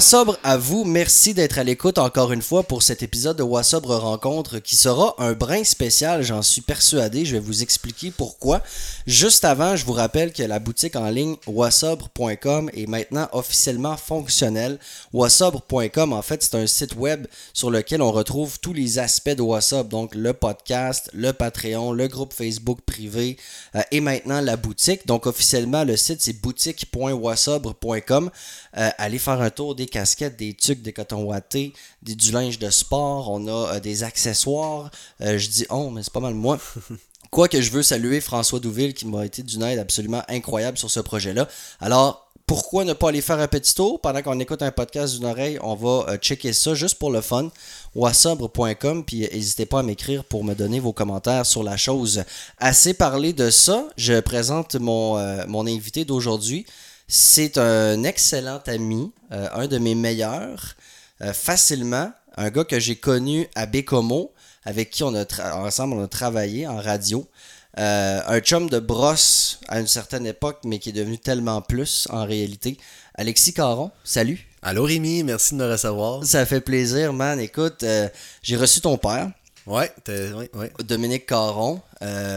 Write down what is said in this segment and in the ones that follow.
Wassobre à vous, merci d'être à l'écoute encore une fois pour cet épisode de Wassobre Rencontre qui sera un brin spécial, j'en suis persuadé, je vais vous expliquer pourquoi. Juste avant, je vous rappelle que la boutique en ligne wassobre.com est maintenant officiellement fonctionnelle. Wassobre.com, en fait, c'est un site web sur lequel on retrouve tous les aspects de Wassobre, donc le podcast, le Patreon, le groupe Facebook privé euh, et maintenant la boutique. Donc officiellement, le site c'est boutique.wassobre.com. Euh, allez faire un tour des casquettes, des tucs, des cotons wattés, des, du linge de sport. On a euh, des accessoires. Euh, je dis oh, mais c'est pas mal moi. Quoique je veux saluer François Douville qui m'a été d'une aide absolument incroyable sur ce projet-là. Alors, pourquoi ne pas aller faire un petit tour? Pendant qu'on écoute un podcast d'une oreille On va euh, checker ça juste pour le fun. wassobre.com puis n'hésitez pas à m'écrire pour me donner vos commentaires sur la chose. Assez parlé de ça, je présente mon, euh, mon invité d'aujourd'hui. C'est un excellent ami, euh, un de mes meilleurs, euh, facilement, un gars que j'ai connu à Bécomo, avec qui on a ensemble on a travaillé en radio. Euh, un chum de brosse à une certaine époque, mais qui est devenu tellement plus en réalité. Alexis Caron, salut. Allô Rémi, merci de me recevoir. Ça fait plaisir, man. Écoute, j'ai reçu ton père, Ouais, ouais. Dominique Caron.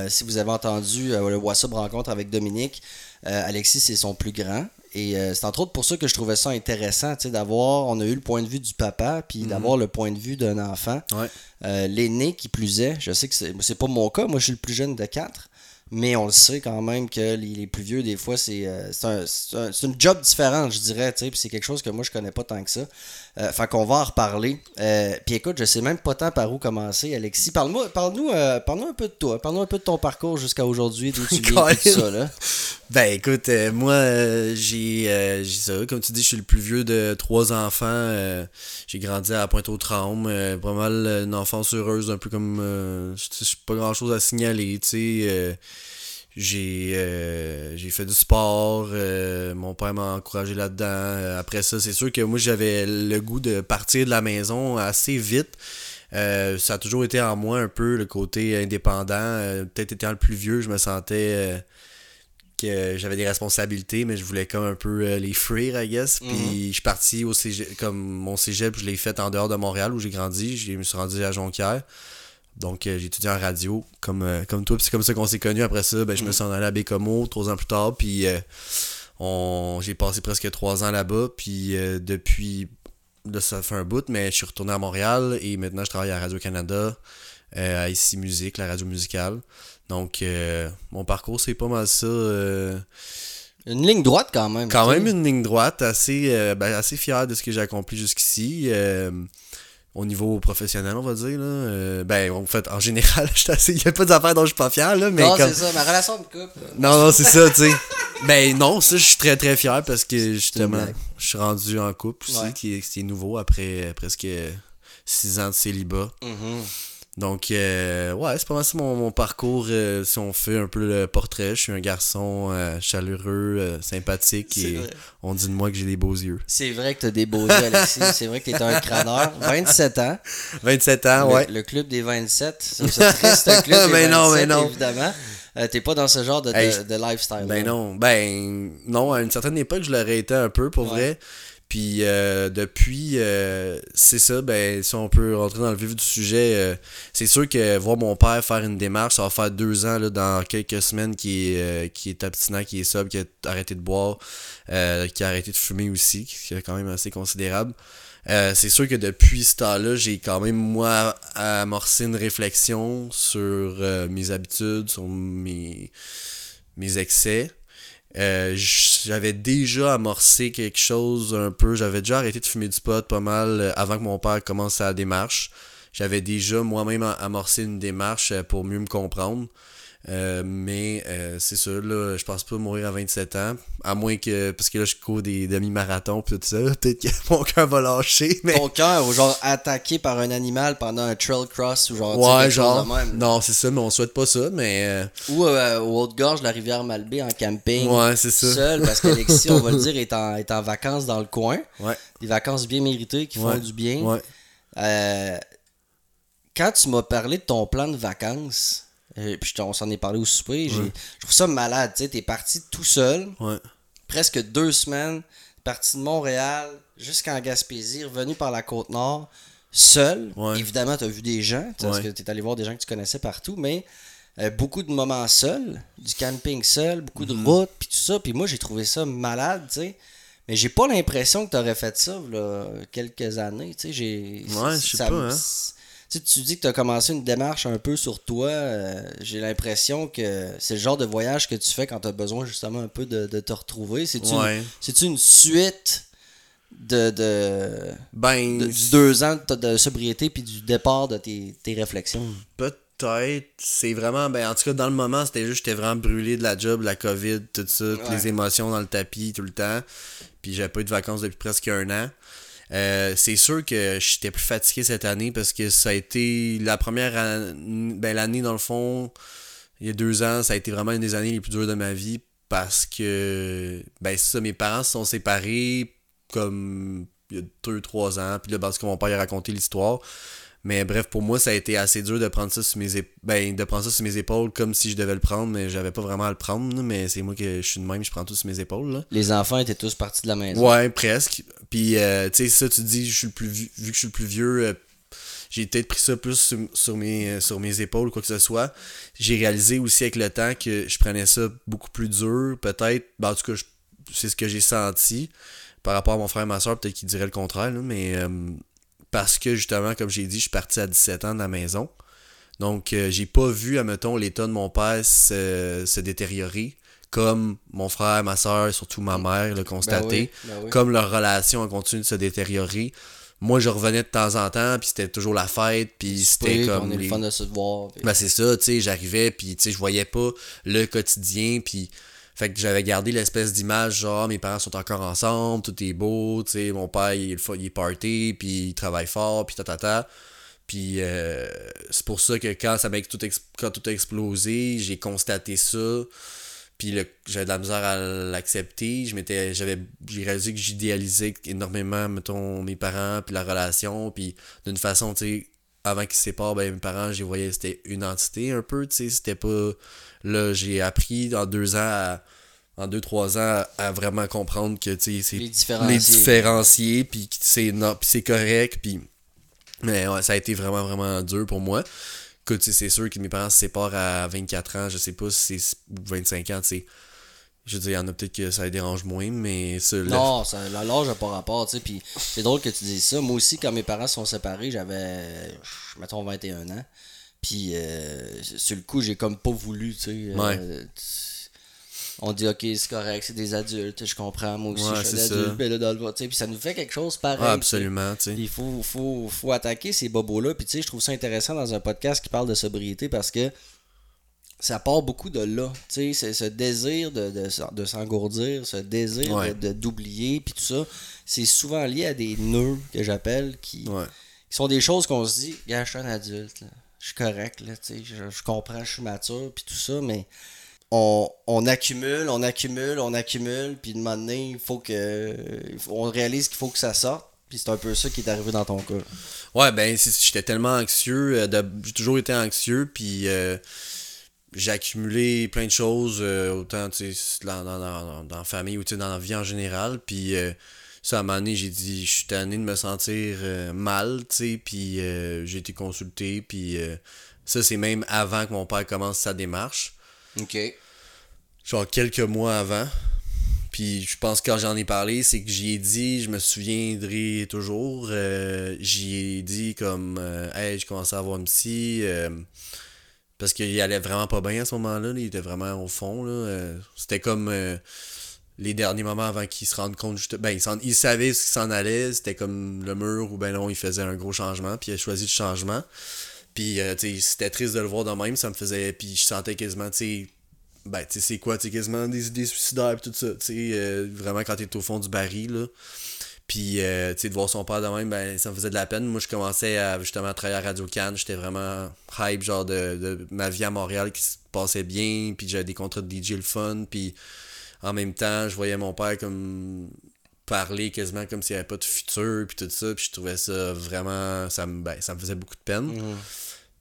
Si vous avez entendu le WhatsApp rencontre avec Dominique, Alexis, c'est son plus grand. Et euh, c'est entre autres pour ça que je trouvais ça intéressant, tu sais, d'avoir, on a eu le point de vue du papa, puis d'avoir le point de vue d'un enfant. Ouais. Euh, L'aîné qui plus est, je sais que c'est c'est pas mon cas, moi je suis le plus jeune de quatre, mais on le sait quand même que les, les plus vieux, des fois, c'est euh, c'est un, c'est un- une job différente, je dirais, tu sais, puis c'est quelque chose que moi je connais pas tant que ça. Euh, fait qu'on va en reparler. Euh, puis écoute, je sais même pas tant par où commencer, Alexis. Parle-moi, parle-nous, euh, parle-nous un peu de toi, parle-nous un peu de ton parcours jusqu'à aujourd'hui, d'où tu viens, tout ça, là. Ben écoute, euh, moi j'ai ça, comme tu dis, je suis le plus vieux de trois enfants. j'ai grandi à Pointe-aux-Trembles, pas mal une enfance heureuse, un peu comme euh, je pas grand chose à signaler, tu sais. Euh, j'ai euh, j'ai fait du sport, euh, mon père m'a encouragé là-dedans. Après ça, c'est sûr que moi j'avais le goût de partir de la maison assez vite. Euh, ça a toujours été en moi un peu le côté indépendant. Peut-être étant le plus vieux, je me sentais que j'avais des responsabilités, mais je voulais comme un peu les fuir, I guess. Puis je suis parti au cégep, comme mon cégep, je l'ai fait en dehors de Montréal où j'ai grandi. Je me suis rendu à Jonquière. Donc euh, j'ai étudié en radio comme, euh, comme toi. Puis c'est comme ça qu'on s'est connus. Après ça, ben, je me suis en allé à Bécomo trois ans plus tard. Puis euh, on, j'ai passé presque trois ans là-bas. Puis euh, depuis, là, ça fait un bout, mais je suis retourné à Montréal et maintenant je travaille à Radio-Canada, euh, à Ici Musique, la radio musicale. Donc euh, mon parcours, c'est pas mal ça. Une ligne droite quand même. quand même une ligne droite, assez, ben, assez fier de ce que j'ai accompli jusqu'ici. Au niveau professionnel, on va dire. Là. Euh, ben, en fait, en général, je suis assez- il n'y a pas d'affaires dont je suis pas fier, là, mais non, comme... c'est ça, ma relation de couple. Non, non, c'est ça, tu sais. Ben non, ça, je suis très, très fier parce que justement, je suis rendu en couple aussi, Ouais. qui, est, qui est nouveau après euh, presque six ans de célibat. Mhm. Donc, euh, ouais, c'est pas mal ça mon, mon parcours. euh, si on fait un peu le portrait, je suis un garçon euh, chaleureux, euh, sympathique et vrai. on dit de moi que j'ai des beaux yeux. C'est vrai que t'as des beaux yeux, Alexis. C'est vrai que t'es un crâneur. 27 ans. 27 ans, Le- ouais. Le, club des 27. C'est ce triste club des Mais 27, non, mais non. évidemment. Euh, T'es pas dans ce genre de, de, Hey, de lifestyle. Ben non, ben non, à une certaine époque, je l'aurais été un peu pour Ouais. vrai. Puis euh, depuis, euh, c'est ça, ben si on peut rentrer dans le vif du sujet, euh, c'est sûr que voir mon père faire une démarche, ça va faire deux ans là, dans quelques semaines qui est, qui est abstinent, qui est sobre, qui a arrêté de boire, qui a arrêté de fumer aussi, qui est quand même assez considérable. C'est sûr que depuis ce temps-là, j'ai quand même, moi, amorcé une réflexion sur mes habitudes, sur mes, mes excès. Euh, j'avais déjà amorcé quelque chose un peu. J'avais déjà arrêté de fumer du pot pas mal euh, avant que mon père commence sa démarche. J'avais déjà moi-même am- amorcé une démarche euh, pour mieux me comprendre. Euh, mais euh, c'est ça, là, je pense pas mourir à 27 ans. À moins que. Parce que là, je cours des demi-marathons pis tout ça. Peut-être que mon cœur va lâcher. Mais... Ton cœur, ou genre attaqué par un animal pendant un trail cross, ou genre. Ouais, genre. de même. Non, c'est ça, mais on souhaite pas ça. Mais. euh, Ou au Haute-Gorge, la rivière Malbaie en camping. ouais, c'est ça. Seul, parce qu'Alexis, on va le dire, est en, est en vacances dans le coin. Ouais. Des vacances bien méritées qui font du bien. Ouais. Euh, quand tu m'as parlé de ton plan de vacances, euh, puis on s'en est parlé au souper, je trouve ça malade. Tu sais, t'es parti tout seul, Ouais. presque deux semaines, parti de Montréal, jusqu'en Gaspésie, revenu par la Côte-Nord, seul. Ouais. Évidemment, tu as vu des gens, parce Ouais. que tu es allé voir des gens que tu connaissais partout, mais euh, beaucoup de moments seuls, du camping seul, beaucoup Mhm. de routes, puis tout ça. Puis moi, j'ai trouvé ça malade, tu sais. Mais j'ai pas l'impression que tu aurais fait ça, là, quelques années, tu sais. j'ai- Ouais, je sais pas, hein. Tu sais, tu dis que tu as commencé une démarche un peu sur toi. euh, j'ai l'impression que c'est le genre de voyage que tu fais quand tu as besoin justement un peu de, de te retrouver. C'est-tu Ouais. une, suite de, de, Ben, de- du deux ans de, de sobriété puis du départ de tes, tes réflexions? peut-être. C'est vraiment. Ben, en tout cas, dans le moment, c'était juste. J'étais vraiment brûlé de la job, la COVID, tout ça, toutes Ouais. les émotions dans le tapis tout le temps. Puis j'avais pas eu de vacances depuis presque un an. Euh, c'est sûr que j'étais plus fatigué cette année parce que ça a été la première année, ben l'année dans le fond, il y a deux ans, ça a été vraiment une des années les plus dures de ma vie parce que ben ça, mes parents se sont séparés comme il y a deux, trois ans, puis là parce que mon père a raconté l'histoire. Mais bref, pour moi, ça a été assez dur de prendre ça sur mes ben, de prendre ça sur mes épaules comme si je devais le prendre, mais j'avais pas vraiment à le prendre, mais c'est moi que je suis de même, je prends tout sur mes épaules. Là. Les enfants étaient tous partis de la maison. Ouais, presque. Puis, euh, tu sais, ça, tu dis, je suis le plus vieux- vu que je suis le plus vieux, euh, j'ai peut-être pris ça plus sur, sur mes, euh, sur mes épaules, quoi que ce soit. J'ai réalisé aussi avec le temps que je prenais ça beaucoup plus dur, peut-être. Ben, en tout cas, c'est ce que j'ai senti par rapport à mon frère et ma soeur, peut-être qu'ils diraient le contraire, là, mais euh, parce que justement, comme j'ai dit, je suis parti à 17 ans de la maison. Donc, euh, j'ai pas vu, admettons, l'état de mon père se, se détériorer comme mon frère, ma soeur, surtout ma mère l'a constaté. Ben oui, ben oui. Comme leur relation a continué de se détériorer. Moi, je revenais de temps en temps, puis c'était toujours la fête, puis c'était comme... On est le les- fun de se voir. puis- ben c'est ça, tu sais, j'arrivais, puis tu sais, je voyais pas le quotidien, puis fait que j'avais gardé l'espèce d'image, genre, mes parents sont encore ensemble, tout est beau, tu sais, mon père, il il est party, puis il travaille fort, puis ta ta. Puis euh, c'est pour ça que quand ça m'a tout, quand tout a explosé, j'ai constaté ça, puis j'avais de la misère à l'accepter, j'avais, j'ai réalisé que j'idéalisais énormément, mettons, mes parents, puis la relation, puis d'une façon, tu sais, avant qu'ils se séparent, ben, mes parents, je les voyais, c'était une entité un peu, tu sais, c'était pas... Là, j'ai appris en deux ans, à- en deux, trois ans, à, à vraiment comprendre que, tu sais, c'est... Les différencier. Les différencier, puis que c'est correct, puis... Mais ouais, ça a été vraiment, vraiment dur pour moi. Écoute, c'est sûr que mes parents se séparent à 24 ans, je sais pas si c'est ou 25 ans, tu sais. Je veux dire, il y en a peut-être que ça les dérange moins, mais ça, Non, ça, la- l'âge n'a pas rapport, tu sais. Puis c'est drôle que tu dises ça. Moi aussi, quand mes parents sont séparés, j'avais, mettons, 21 ans. Puis euh, sur le coup, j'ai comme pas voulu, tu sais. euh, Ouais. on dit, ok, c'est correct, c'est des adultes, je comprends. Moi aussi, Ouais, je suis c'est adulte, ça. mais là, dans le tu sais. Puis ça nous fait quelque chose pareil. Absolument, tu sais. Il faut, faut, faut attaquer ces bobos-là. Puis tu sais, je trouve ça intéressant dans un podcast qui parle de sobriété parce que ça part beaucoup de là. Tu sais, ce désir de, de, de s'engourdir, ce désir Ouais. de- d'oublier, puis tout ça, c'est souvent lié à des nœuds que j'appelle qui, Ouais. qui sont des choses qu'on se dit, gars, je suis un adulte, là. je suis correct, là, tu sais, je, je comprends, je suis mature, puis tout ça, mais on, on accumule, on accumule, on accumule, puis de moment donné, il faut que. on réalise qu'il faut que ça sorte, puis c'est un peu ça qui est arrivé dans ton cas. Ouais, ben, j'étais tellement anxieux. euh, J'ai toujours été anxieux, puis euh, j'ai accumulé plein de choses, euh, autant tu sais, dans, dans, dans, dans la famille ou dans la vie en général. Puis euh, ça, à un moment donné, j'ai dit, je suis tanné de me sentir euh, mal, tu sais, puis j'ai été consulté, puis ça, c'est même avant que mon père commence sa démarche Ok. genre quelques mois avant. Puis je pense que quand j'en ai parlé, c'est que j'y ai dit, je me souviendrai toujours, j'y ai dit comme, hey, je commençais à avoir une psy, parce qu'il allait vraiment pas bien à ce moment-là, là, il était vraiment au fond, là, euh, c'était comme euh, les derniers moments avant qu'il se rende compte, juste, ben, il, savait ce qui s'en allait, c'était comme le mur, ou ben non, il faisait un gros changement, puis il a choisi le changement. Puis, euh, tu c'était triste de le voir de même, ça me faisait. Puis, je sentais quasiment, tu sais, ben, tu sais, c'est quoi, tu sais, quasiment des idées suicidaires, pis tout ça, tu sais, vraiment quand t'es au fond du baril, là. Puis, euh, tu sais, de voir son père de même, ben, ça me faisait de la peine. Moi, je commençais à, justement, à travailler à Radio Cannes, j'étais vraiment hype, genre, de, de ma vie à Montréal qui se passait bien, puis j'avais des contrats de DJ le fun, puis en même temps, je voyais mon père comme parler quasiment comme s'il n'y avait pas de futur, puis tout ça, puis je trouvais ça vraiment, ça me, ben, ça me faisait beaucoup de peine. Mhm.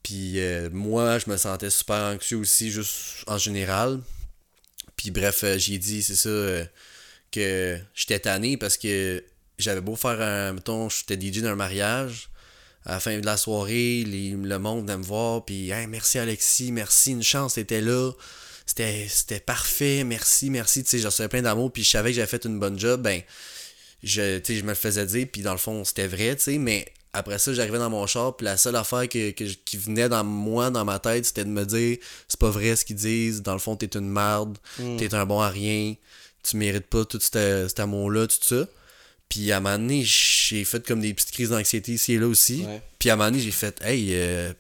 Puis euh, moi, je me sentais super anxieux aussi, juste en général. Puis bref, euh, j'ai dit, c'est ça, euh, que j'étais tanné parce que j'avais beau faire un. Mettons, j'étais DJ d'un mariage. À la fin de la soirée, les- le monde venait me voir. Puis, Hey, merci Alexis, merci, une chance, t'étais là. C'était c'était parfait, merci, merci. Tu sais, je recevais plein d'amour. Puis, je savais que j'avais fait une bonne job. Ben, je, tu sais, je me le faisais dire. Puis, dans le fond, c'était vrai, tu sais. Mais après ça, j'arrivais dans mon char. Puis, la seule affaire que, que qui venait dans moi, dans ma tête, c'était de me dire c'est pas vrai ce qu'ils disent. Dans le fond, t'es une merde. T'es un bon à rien. Tu mérites pas tout cet, cet amour-là, tout ça. Puis à un moment donné, j'ai fait comme des petites crises d'anxiété ici et là aussi. Ouais. Puis à un moment donné, j'ai fait Hey, euh,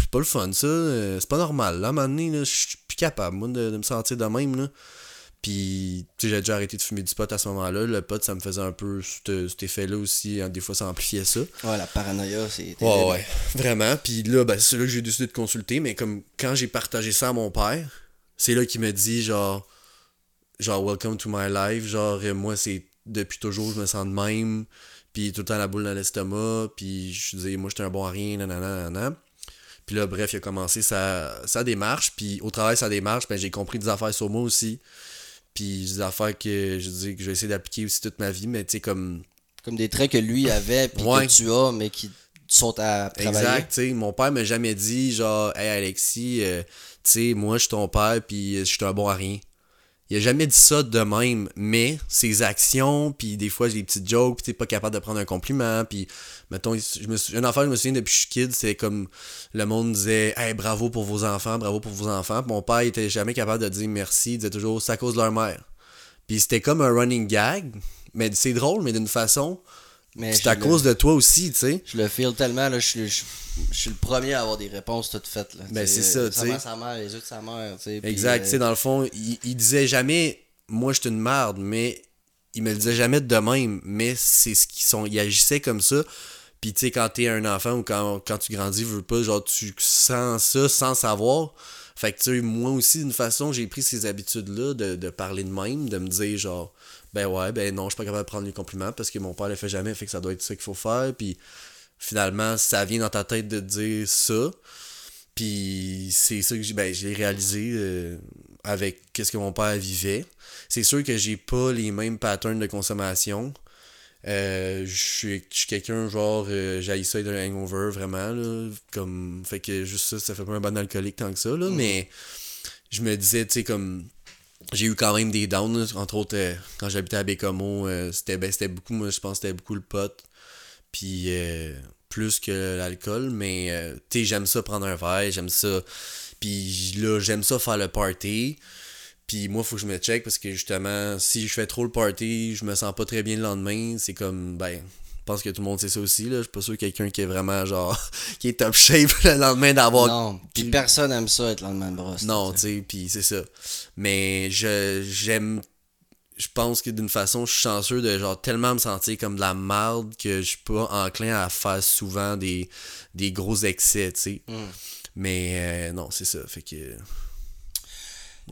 c'est pas le fun ça, euh, c'est pas normal. Là, à un moment donné, je suis plus capable, moi, de, de me sentir de même. Là. Puis, tu sais, j'ai déjà arrêté de fumer du pot à ce moment-là. Le pot, ça me faisait un peu cet, cet effet-là aussi. hein, Des fois, ça amplifiait ça. Ouais, la paranoïa, c'est. Ouais, ouais, vraiment. Puis là, ben, c'est là que j'ai décidé de consulter. Mais comme quand j'ai partagé ça à mon père, c'est là qu'il me dit genre, genre, welcome to my life. Genre, euh, moi, c'est depuis toujours, je me sens de même. Puis tout le temps la boule dans l'estomac. Puis je disais, moi, j'étais un bon à rien, nanana, nanana. Puis là, bref, il a commencé sa, sa démarche. Puis au de sa démarche, ben, j'ai compris des affaires sur moi aussi. Puis des affaires que je dis que je vais essayer d'appliquer aussi toute ma vie. Mais tu sais, comme. Comme des traits que lui avait, puis Ouais. que tu as, mais qui sont à travailler. Exact, tu sais, mon père m'a jamais dit genre hey Alexis, euh, tu sais, moi je suis ton père puis je suis un bon à rien. Il a jamais dit ça de même, mais ses actions, puis des fois j'ai des petites jokes, puis t'es pas capable de prendre un compliment, puis mettons, je me une affaire, je me souviens depuis que je suis kid, c'est comme le monde disait hey bravo pour vos enfants, bravo pour vos enfants. Puis mon père était jamais capable de dire merci, il disait toujours c'est à cause de leur mère. Puis c'était comme un running gag, mais c'est drôle, mais d'une façon, c'est à le- cause de toi aussi, tu sais. Je le feel tellement, là, je suis, je, je suis le premier à avoir des réponses toutes faites. Là, Ben, c'est ça, tu sa sais. sa mère, les yeux de sa mère, tu sais. Exact, euh, tu sais, dans le fond, il, il disait jamais, moi je suis une merde, mais il me le disait jamais de même, mais c'est ce qu'ils sont, il agissait comme ça. Puis tu sais, quand t'es un enfant ou quand, quand tu grandis, veux pas, genre tu sens ça sans savoir. Fait que tu sais, moi aussi, d'une façon, j'ai pris ces habitudes-là de, de parler de même, de me dire genre, ben ouais, ben non, je suis pas capable de prendre les compliments parce que mon père le fait jamais, fait que ça doit être ça qu'il faut faire. Puis finalement, ça vient dans ta tête de dire ça. Puis c'est ça que j'ai ben, j'ai réalisé euh, avec qu'est-ce que mon père vivait. C'est sûr que j'ai pas les mêmes patterns de consommation. Euh, je suis quelqu'un genre euh, j'ai ça d'un hangover vraiment là comme fait que juste ça ça fait pas un bon alcoolique tant que ça là mais je me disais tu sais comme j'ai eu quand même des downs entre autres euh, quand j'habitais à Bécomo euh, c'était ben, beaucoup moi je pense c'était beaucoup le pot puis euh, plus que l'alcool mais tu sais j'aime ça prendre un verre j'aime ça puis là j'aime ça faire le party puis moi faut que je me check parce que justement si je fais trop le party je me sens pas très bien le lendemain c'est comme ben je pense que tout le monde sait ça aussi là je suis pas sûr que quelqu'un qui est vraiment genre qui est top shape le lendemain d'avoir Non, puis personne aime ça être lendemain de brosse. non, tu sais, puis c'est ça. Mais je j'aime je pense que d'une façon, je suis chanceux de genre tellement me sentir comme de la merde que je suis pas enclin à faire souvent des, des gros excès, tu sais. Mm. Mais euh, non, c'est ça. Fait que.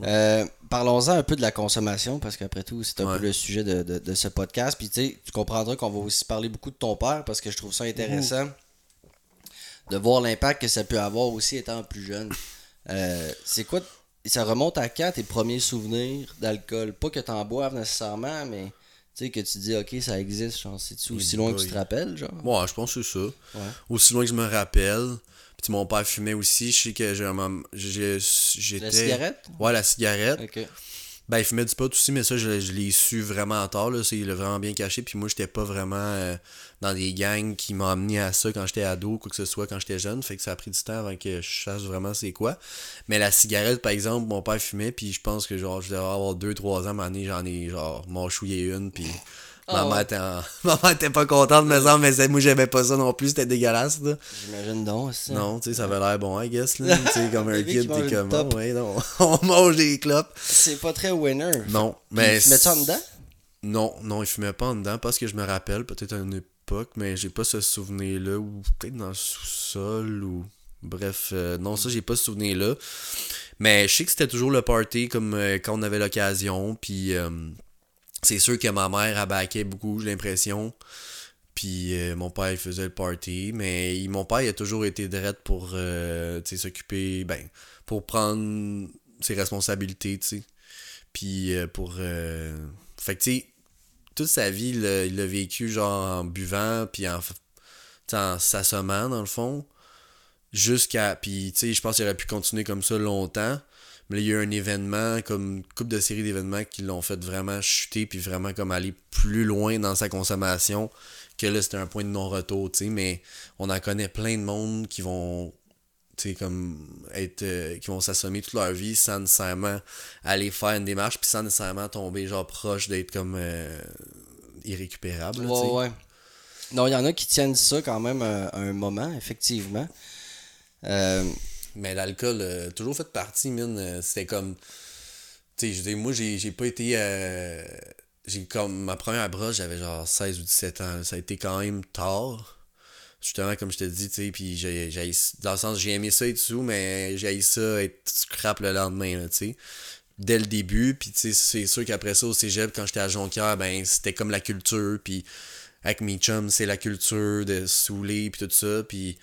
Euh, Parlons-en un peu de la consommation, parce qu'après tout, c'est un Ouais. peu le sujet de, de- de ce podcast. Puis tu comprendras qu'on va aussi parler beaucoup de ton père, parce que je trouve ça intéressant de voir l'impact que ça peut avoir aussi étant plus jeune. Euh, c'est quoi, ça remonte à quand tes premiers souvenirs d'alcool? Pas que t'en boives nécessairement, mais tu sais, que tu dis, ok, ça existe, genre, c'est-tu aussi Eh loin que tu te rappelles, genre? Ouais, je pense que c'est ça. Ouais. Aussi loin que je me rappelle. Puis mon père fumait aussi. Je sais que j'ai un moment- j'ai- j'étais. La cigarette? Ouais, la cigarette. Ben, il fumait du pot aussi, mais ça, je, je l'ai su vraiment tard. Là. Il l'a vraiment bien caché. Puis moi, j'étais pas vraiment euh, dans des gangs qui m'ont amené à ça quand j'étais ado, quoi que ce soit, quand j'étais jeune. Fait que ça a pris du temps avant que je sache vraiment c'est quoi. Mais la cigarette, par exemple, mon père fumait. Puis je pense que genre, je devais avoir 2-3 ans, moment donné, j'en ai genre mâchouillé une. Puis ma, Ah ouais. mère était en- ma mère était pas contente, me semble, mais c'est- moi, j'aimais pas ça non plus. C'était dégueulasse. Là. J'imagine donc, ça. Non, tu sais, ça avait l'air bon, I guess. Là. tu sais, comme un kid, t'es une comme, oh, ouais, non, on mange des clopes. C'est pas très winner. Non, Mais mais. tu mets ça en dedans? Non, non, il fumait pas en dedans parce que je me rappelle, peut-être à une époque, mais j'ai pas ce souvenir-là, ou peut-être dans le sous-sol, ou. Bref, euh, non, ça, j'ai pas ce souvenir-là. Mais je sais que c'était toujours le party, comme euh, quand on avait l'occasion, puis euh, c'est sûr que ma mère abaquait beaucoup, j'ai l'impression. Puis euh, mon père, faisait le party, mais mon père, a toujours été drette pour euh, s'occuper, ben, pour prendre ses responsabilités, tu. Puis euh, pour. Fait que, tu toute sa vie, il l'a vécu genre en buvant, puis en, s'assommant dans le fond. Jusqu'à. Puis, je pense qu'il aurait pu continuer comme ça longtemps. Il y a eu un événement, comme une couple de séries d'événements qui l'ont fait vraiment chuter, puis vraiment comme aller plus loin dans sa consommation. Que là, c'était un point de non-retour, tu sais. Mais on en connaît plein de monde qui vont. Tu sais, comme être. euh, qui vont s'assommer toute leur vie sans nécessairement aller faire une démarche, puis sans nécessairement tomber genre proche d'être comme. euh, irrécupérable. Ouais, ouais. Non, il y en a qui tiennent ça quand même un, un moment, effectivement. Euh, Mais l'alcool a toujours fait partie, mine. euh, C'était comme. Tu sais, je dire, moi, j'ai pas été. euh, j'ai comme. Ma première brosse, j'avais genre 16 ou 17 ans. Ça a été quand même tard. Justement, comme je te dis, tu sais, puis j'ai. Dans le sens, j'ai aimé ça être sous, mais j'ai haï ça être scrap le lendemain, tu sais. Dès le début, puis tu sais, c'est sûr qu'après ça, au cégep, quand j'étais à Jonquière, ben, c'était comme la culture, puis avec mes chums, c'est la culture de saouler, puis tout ça, puis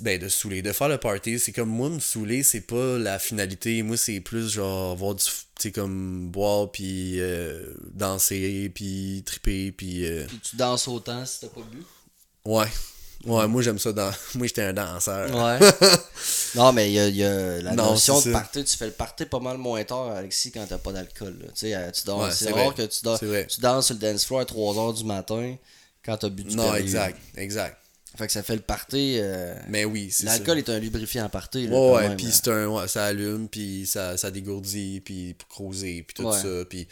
ben de saouler de faire le party c'est comme moi me saouler c'est pas la finalité moi c'est plus genre voir du tu sais comme boire puis euh, danser puis triper puis euh, puis tu danses autant si t'as pas bu? ouais ouais moi j'aime ça dans moi j'étais un danseur Ouais. non, mais il y a, il y a la Non, notion de party. Tu fais le party pas mal moins tard, Alexis, quand t'as pas d'alcool. Tu sais, euh, tu danses. Ouais, c'est rare vrai. que tu, danses, tu danses sur le dance floor à 3h du matin quand t'as bu du non exact exact Fait que ça fait le party. euh, mais oui c'est L'alcool est un lubrifiant party. Là, Ouais, puis hein. c'est un, ouais, ça allume, puis ça, ça dégourdit, puis pour creuser, puis tout Ouais. ça, puis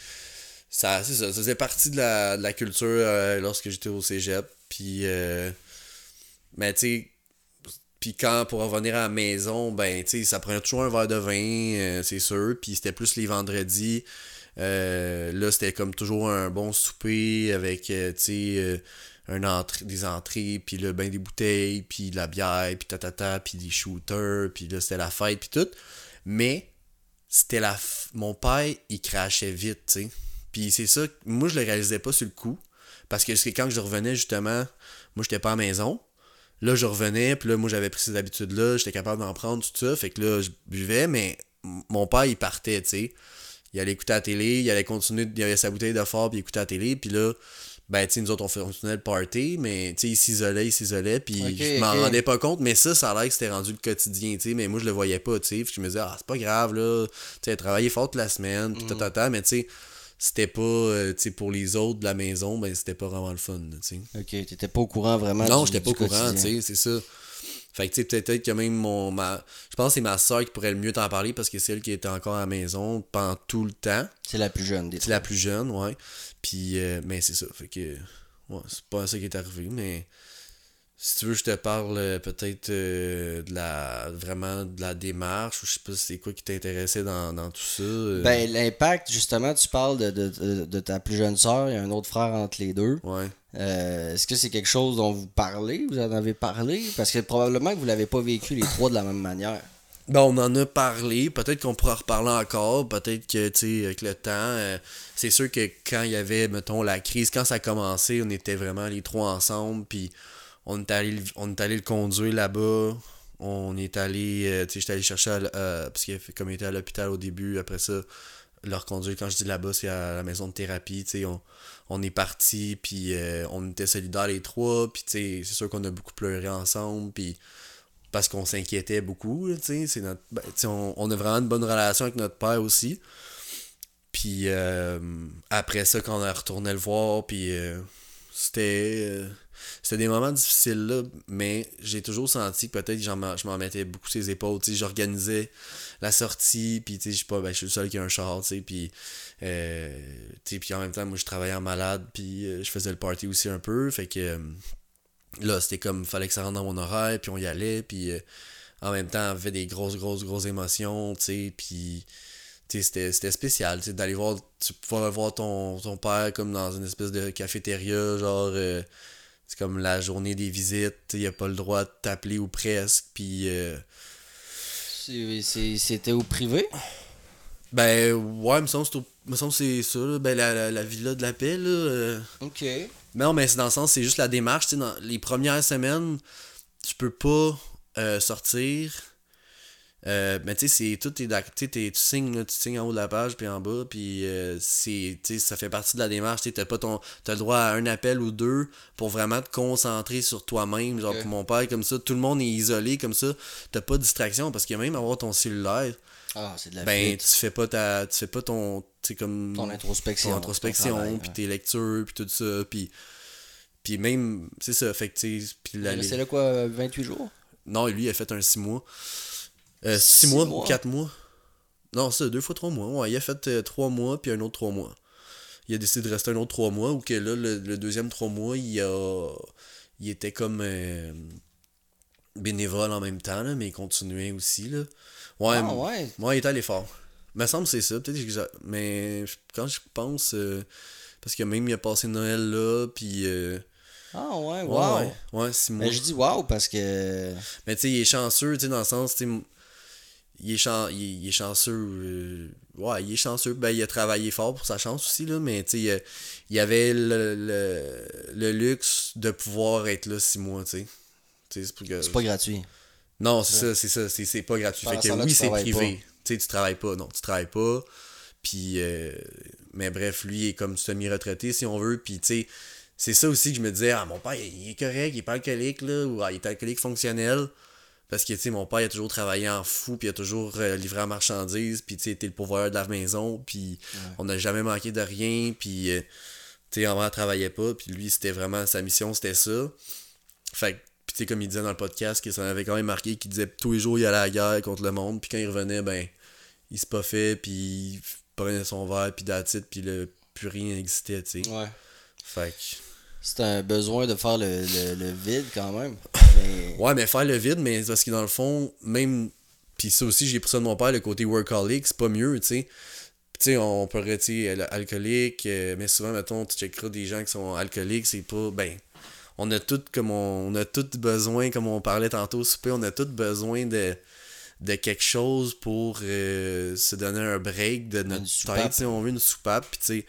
ça, c'est ça, ça faisait partie de la, de la culture euh, lorsque j'étais au cégep, puis, euh, mais tu sais, puis quand, pour revenir à la maison, ben, tu sais, ça prenait toujours un verre de vin, euh, c'est sûr, puis c'était plus les vendredis, euh, là, c'était comme toujours un bon souper avec, tu sais, un des entrées, puis là, ben des bouteilles, puis la bière, puis tatata, puis des shooters, puis là, c'était la fête, puis tout. Mais, c'était la... Mon père, il crachait vite, tu sais. Puis c'est ça, moi, je le réalisais pas sur le coup, parce que c'est quand je revenais, justement, moi, j'étais pas à la maison, Là, je revenais, puis là, moi, j'avais pris ces habitudes-là, j'étais capable d'en prendre, tout ça. Fait que là, je buvais, mais mon père, il partait, tu sais. Il allait écouter la télé, il allait continuer, il avait sa bouteille de fort, puis il écoutait la télé, puis là, ben, tu sais, nous autres, on continuait le party, mais, tu sais, il s'isolait, il s'isolait, puis je m'en rendais pas compte, mais ça, ça a l'air que c'était rendu le quotidien, tu sais, mais moi, je le voyais pas, tu sais. Puis je me disais, ah, c'est pas grave, là, tu sais, travailler fort toute la semaine, puis Mm. tata, mais tu sais, c'était pas, euh, tu sais, pour les autres de la maison, ben, c'était pas vraiment le fun, tu sais. Ok, t'étais pas au courant vraiment. Non, j'étais pas au courant, tu sais, c'est ça. Fait que tu sais, peut-être que même mon. Ma... Je pense que c'est ma soeur qui pourrait le mieux t'en parler parce que c'est elle qui était encore à la maison pendant tout le temps. C'est la plus jeune des C'est la plus jeune, ouais. Puis, euh, mais c'est ça. Fait que. Ouais, c'est pas ça qui est arrivé, mais. Si tu veux, je te parle euh, peut-être euh, de la. Vraiment de la démarche, ou je sais pas si c'est quoi qui t'intéressait dans, dans tout ça. euh. Ben, l'impact, justement, tu parles de, de, de- de ta plus jeune sœur, il y a un autre frère entre les deux. Ouais. Euh, Est-ce que c'est quelque chose dont vous parlez Vous en avez parlé? Parce que probablement que vous l'avez pas vécu les trois de la même manière. Ben, on en a parlé. Peut-être qu'on pourra en reparler encore. Peut-être que, tu sais, avec le temps, euh, c'est sûr que quand il y avait, mettons, la crise, quand ça a commencé, on était vraiment les trois ensemble. Puis on est allé, le- conduire là-bas. On est allé, euh, tu sais, j'étais allé chercher, à parce fait- comme il était à l'hôpital au début, après ça, le reconduire. Quand je dis là-bas, c'est à la maison de thérapie, tu sais, on, on est parti, puis euh, on était solidaires les trois, puis c'est sûr qu'on a beaucoup pleuré ensemble, puis parce qu'on s'inquiétait beaucoup, tu sais, notre, ben, on, on a vraiment une bonne relation avec notre père aussi. Puis euh, après ça, quand on a retourné le voir, puis euh, c'était c'était des moments difficiles là, mais j'ai toujours senti que peut-être je m'en mettais beaucoup ses épaules, j'organisais la sortie, puis je sais pas, ben, je suis le seul qui a un char, puis euh, puis en même temps, moi, je travaillais en malade, puis euh, je faisais le party aussi un peu, fait que euh, là, c'était comme, fallait que ça rentre dans mon horaire, puis on y allait, puis euh, en même temps, on avait des grosses, grosses, grosses émotions, tu puis c'était spécial, d'aller voir, tu pouvais voir ton, ton père comme dans une espèce de cafétéria, genre, c'est comme la journée des visites, il a pas le droit de t'appeler ou presque, puis euh, C'était au privé? Ben, ouais, me semble que c'est au- me semble que c'est ça, là, ben, la, la, la villa de la paix, là, euh, Ok. Mais non, mais c'est dans le sens, c'est juste la démarche. Tu sais, dans les premières semaines, tu peux pas euh, sortir. Euh, mais tu sais, c'est tout est tu tu signes, là, tu signes en haut de la page puis en bas, puis euh, c'est, ça fait partie de la démarche. Tu pas ton, t'as le droit à un appel ou deux pour vraiment te concentrer sur toi-même. Genre pour mon père comme ça, tout le monde est isolé comme ça, t'as pas de distraction parce que même avoir ton cellulaire, Ah, c'est de la ben tu fais pas ta, tu fais pas ton, comme Ton introspection. ton puis tes lectures, puis tout ça, puis puis même, c'est ça, fait que tu sais, puis la- Mais C'est là quoi, 28 jours? Non, lui, il a fait un 6 mois. 6 Six mois, mois? ou 4 mois. Non, ça, deux fois 3 mois. Ouais, il a fait 3 mois, puis un autre 3 mois. Il a décidé de rester un autre 3 mois, ou que là, le, le deuxième 3 mois, il a. Il était comme euh, bénévole en même temps, là, mais il continuait aussi, là. Ouais, Ah, ouais. ouais, il était allé fort. Me semble que c'est ça, peut-être que Mais quand je pense. euh, parce que même il a passé Noël là, puis. euh, Ah, ouais, ouais, wow. ouais, ouais, 6 mois. Mais je dis wow parce que. Mais tu sais, il est chanceux, tu sais, dans le sens, tu il est, chan- il, est- il est chanceux. euh, ouais, il est chanceux. Ben, il a travaillé fort pour sa chance aussi, là, mais tu sais, il, avait le, le, le luxe de pouvoir être là six mois, tu sais. C'est pas gratuit. Non, c'est ça, c'est ça, c'est, pas gratuit. Fait que oui, c'est privé. Tu sais, tu travailles pas. Non, tu travailles pas. Puis, euh, mais bref, lui il est comme semi-retraité, si on veut. Puis, tu sais, c'est ça aussi que je me disais, ah, mon père, il est correct, il est pas alcoolique, là, ou ah, il est alcoolique fonctionnel. Parce que, tu sais, mon père, il a toujours travaillé en fou, puis il a toujours euh, livré en marchandises, puis, tu sais, était le pourvoyeur de la maison, puis on n'a jamais manqué de rien, puis, euh, tu sais, en vrai, il travaillait pas, puis lui, c'était vraiment, sa mission, c'était ça. Fait que, puis tu sais, comme il disait dans le podcast, que ça m'avait quand même marqué, qu'il disait tous les jours, il allait à la guerre contre le monde, puis quand il revenait, ben, il se puffait, puis il prenait son verre, puis d'attitude, puis le, plus rien n'existait, tu sais. Ouais. Fait que... C'est un besoin de faire le, le, le vide quand même. Mais. Ouais, mais faire le vide, mais parce que dans le fond, même. Puis ça aussi, j'ai pris ça de mon père, le côté workaholic, c'est pas mieux, tu sais. Tu sais, on pourrait, tu sais, alcoolique, euh, mais souvent, mettons, tu checkeras des gens qui sont alcooliques, c'est pas. Ben, on a tout comme on, on a tout besoin, comme on parlait tantôt au souper, on a tout besoin de, de quelque chose pour euh, se donner un break de notre tête, on veut une soupape, puis tu sais,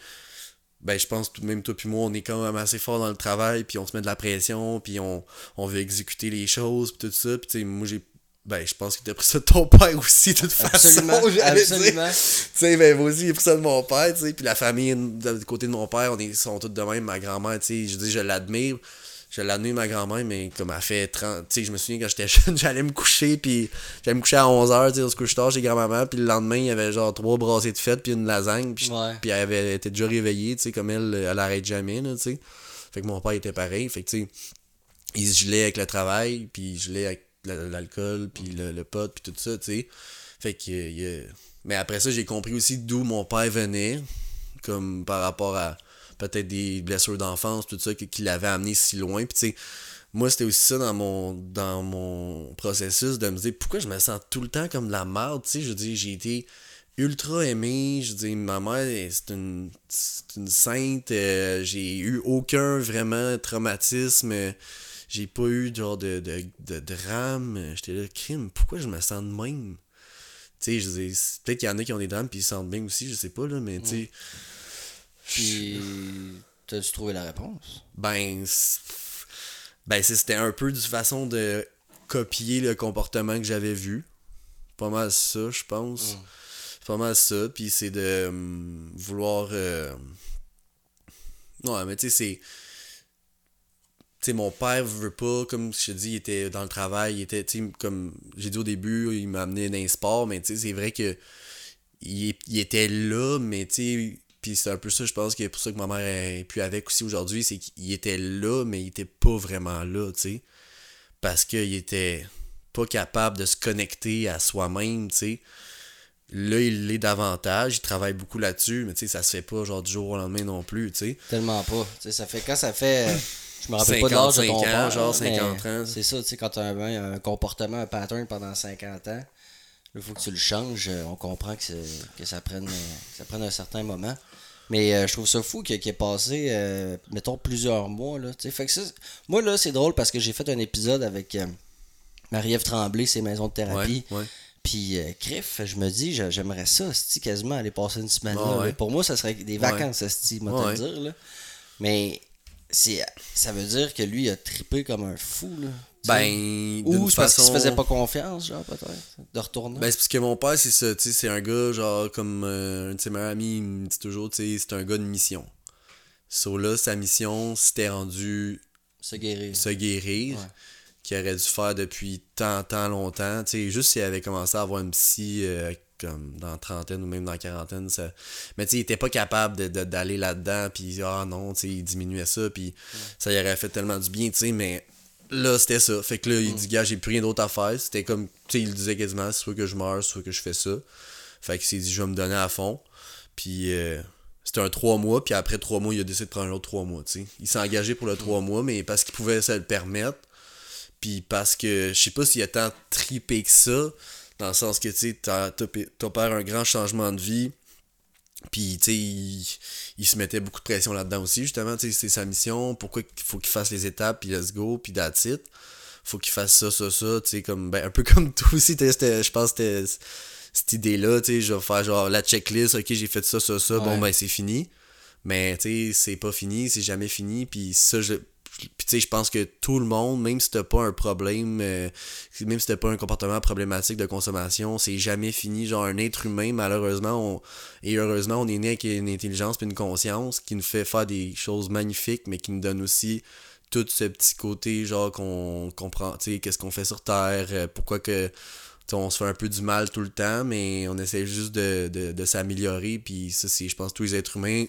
ben je pense que même toi puis moi on est quand même assez fort dans le travail puis on se met de la pression puis on, on veut exécuter les choses puis tout ça puis tu sais moi j'ai ben je pense que t'as pris ça de ton père aussi de toute Absolument. façon absolument. tu sais ben moi aussi j'ai pris ça de mon père tu sais puis la famille du côté de mon père on est sont toutes de même ma grand-mère tu sais je dis je l'admire je l'admire ma grand-mère mais comme elle fait 30 tu sais je me souviens quand j'étais jeune j'allais me coucher puis j'allais me coucher à 11h tu sais on se couche tard chez grand-maman puis le lendemain il y avait genre trois brassées de fête puis une lasagne puis Ouais. puis elle avait été déjà réveillée, tu sais, comme elle, elle arrête jamais, là, tu sais. Fait que mon père était pareil. Fait que, tu sais, il se gelait avec le travail, puis il gelait avec la- l'alcool, puis le, le pot, puis tout ça, tu sais. Fait que, euh, Mais après ça, j'ai compris aussi d'où mon père venait, comme par rapport à peut-être des blessures d'enfance, tout ça, qui, l'avait amené si loin. Puis, tu sais, moi, c'était aussi ça dans mon, dans mon processus de me dire pourquoi je me sens tout le temps comme de la merde, tu sais? Je dire, j'ai été ultra aimé. Je dis, ma mère, c'est une, une sainte. euh, j'ai eu aucun vraiment traumatisme. J'ai pas eu genre de, de, de drame. J'étais là, crime, pourquoi je me sens de même? Tu sais, je dis, peut-être qu'il y en a qui ont des drames puis ils se sentent bien aussi, je sais pas, là, mais tu sais. Puis. T'as-tu trouvé la réponse? Ben, ben c'était un peu d'une façon de copier le comportement que j'avais vu. Pas mal ça, je pense. C'est pas mal ça. Puis c'est de hum, vouloir. euh, Ouais, mais tu sais, c'est. Tu sais, mon père veut pas, comme je te dis, il était dans le travail, il était, tu sais, comme j'ai dit au début, il m'a amené dans les sports, mais tu sais, c'est vrai que il, il était là, mais tu sais, puis c'est un peu ça, je pense que c'est pour ça que ma mère est plus avec aussi aujourd'hui, c'est qu'il était là, mais il était pas vraiment là, tu sais. Parce qu'il était pas capable de se connecter à soi-même, tu sais. Là, il l'est davantage, il travaille beaucoup là-dessus, mais tu sais, ça se fait pas genre du jour au lendemain non plus, tu sais. Tellement pas. Tu sais, ça fait quand ça fait. euh, Je me rappelle pas de l'âge de 55 ton ans, père, genre mais 50 ans. C'est ça, tu sais, quand tu as un, un comportement, un pattern pendant 50 ans, il faut que tu le changes. euh, On comprend que ça, prenne, euh, que ça prenne un certain moment. Mais euh, je trouve ça fou qu'il ait passé, euh, mettons, plusieurs mois. Là, tu sais. fait que ça, moi, là, c'est drôle parce que j'ai fait un épisode avec euh, Marie-Ève Tremblay, ses maisons de thérapie. Ouais, ouais. Puis, Criff, je me dis, j'a- j'aimerais ça, sti, quasiment aller passer une semaine là. Ah ouais. là. Pour moi, ça serait des vacances, sti, moi te dire. Là. Mais ça veut dire que lui il a trippé comme un fou là. Ben, ou c'est parce qu'il se façon- faisait pas confiance, genre peut-être, de retourner. Ben, c'est parce que mon père, c'est ça, tu sais, c'est un gars, genre, comme euh, un de ses meilleurs amis, il me dit toujours, tu sais, c'est un gars de mission. So là, sa mission, c'était rendu se guérir. se guérir, Ouais. qu'il aurait dû faire depuis tant, tant longtemps. Tu sais, juste s'il avait commencé à avoir un psy, euh, comme dans la trentaine ou même dans la quarantaine, ça... Mais tu sais, il était pas capable de- de- d'aller là-dedans, puis ah non, tu sais, il diminuait ça, puis ça y aurait fait tellement du bien, tu sais, mais là, c'était ça. Fait que là, il dit, gars, j'ai plus rien d'autre à faire. C'était comme, tu sais, il disait quasiment, soit que je meurs, soit que je fais ça. Fait qu'il s'est dit, je vais me donner à fond. Puis euh, c'était un trois mois, puis après trois mois, il a décidé de prendre un autre trois mois, tu sais. Il s'est engagé pour le trois mois, mais parce qu'il pouvait se le permettre. Puis parce que, je sais pas s'il a tant tripé que ça, dans le sens que, tu sais, t'as- t'as- t'opères un grand changement de vie. Puis, tu sais, il, il se mettait beaucoup de pression là-dedans aussi, justement, tu sais, c'est sa mission. Pourquoi il faut qu'il fasse les étapes, puis let's go, puis that's it. Faut qu'il fasse ça, ça, ça, tu sais, comme, ben, un peu comme toi aussi, je pense que c'était cette idée-là, tu sais, je vais faire genre la checklist, ok, j'ai fait ça, ça, ça, bon, ben, c'est fini. Mais, tu sais, c'est pas fini, c'est jamais fini, puis ça, je. Puis, tu sais, je pense que tout le monde, même si t'as pas un problème, euh, même si t'as pas un comportement problématique de consommation, c'est jamais fini. Genre, un être humain, malheureusement, et heureusement, on est né avec une intelligence puis une conscience qui nous fait faire des choses magnifiques, mais qui nous donne aussi tout ce petit côté, genre, qu'on comprend, tu sais, qu'est-ce qu'on fait sur Terre, euh, pourquoi que. on se fait un peu du mal tout le temps, mais on essaie juste de, de, de s'améliorer. Puis ça, c'est, je pense, tous les êtres humains,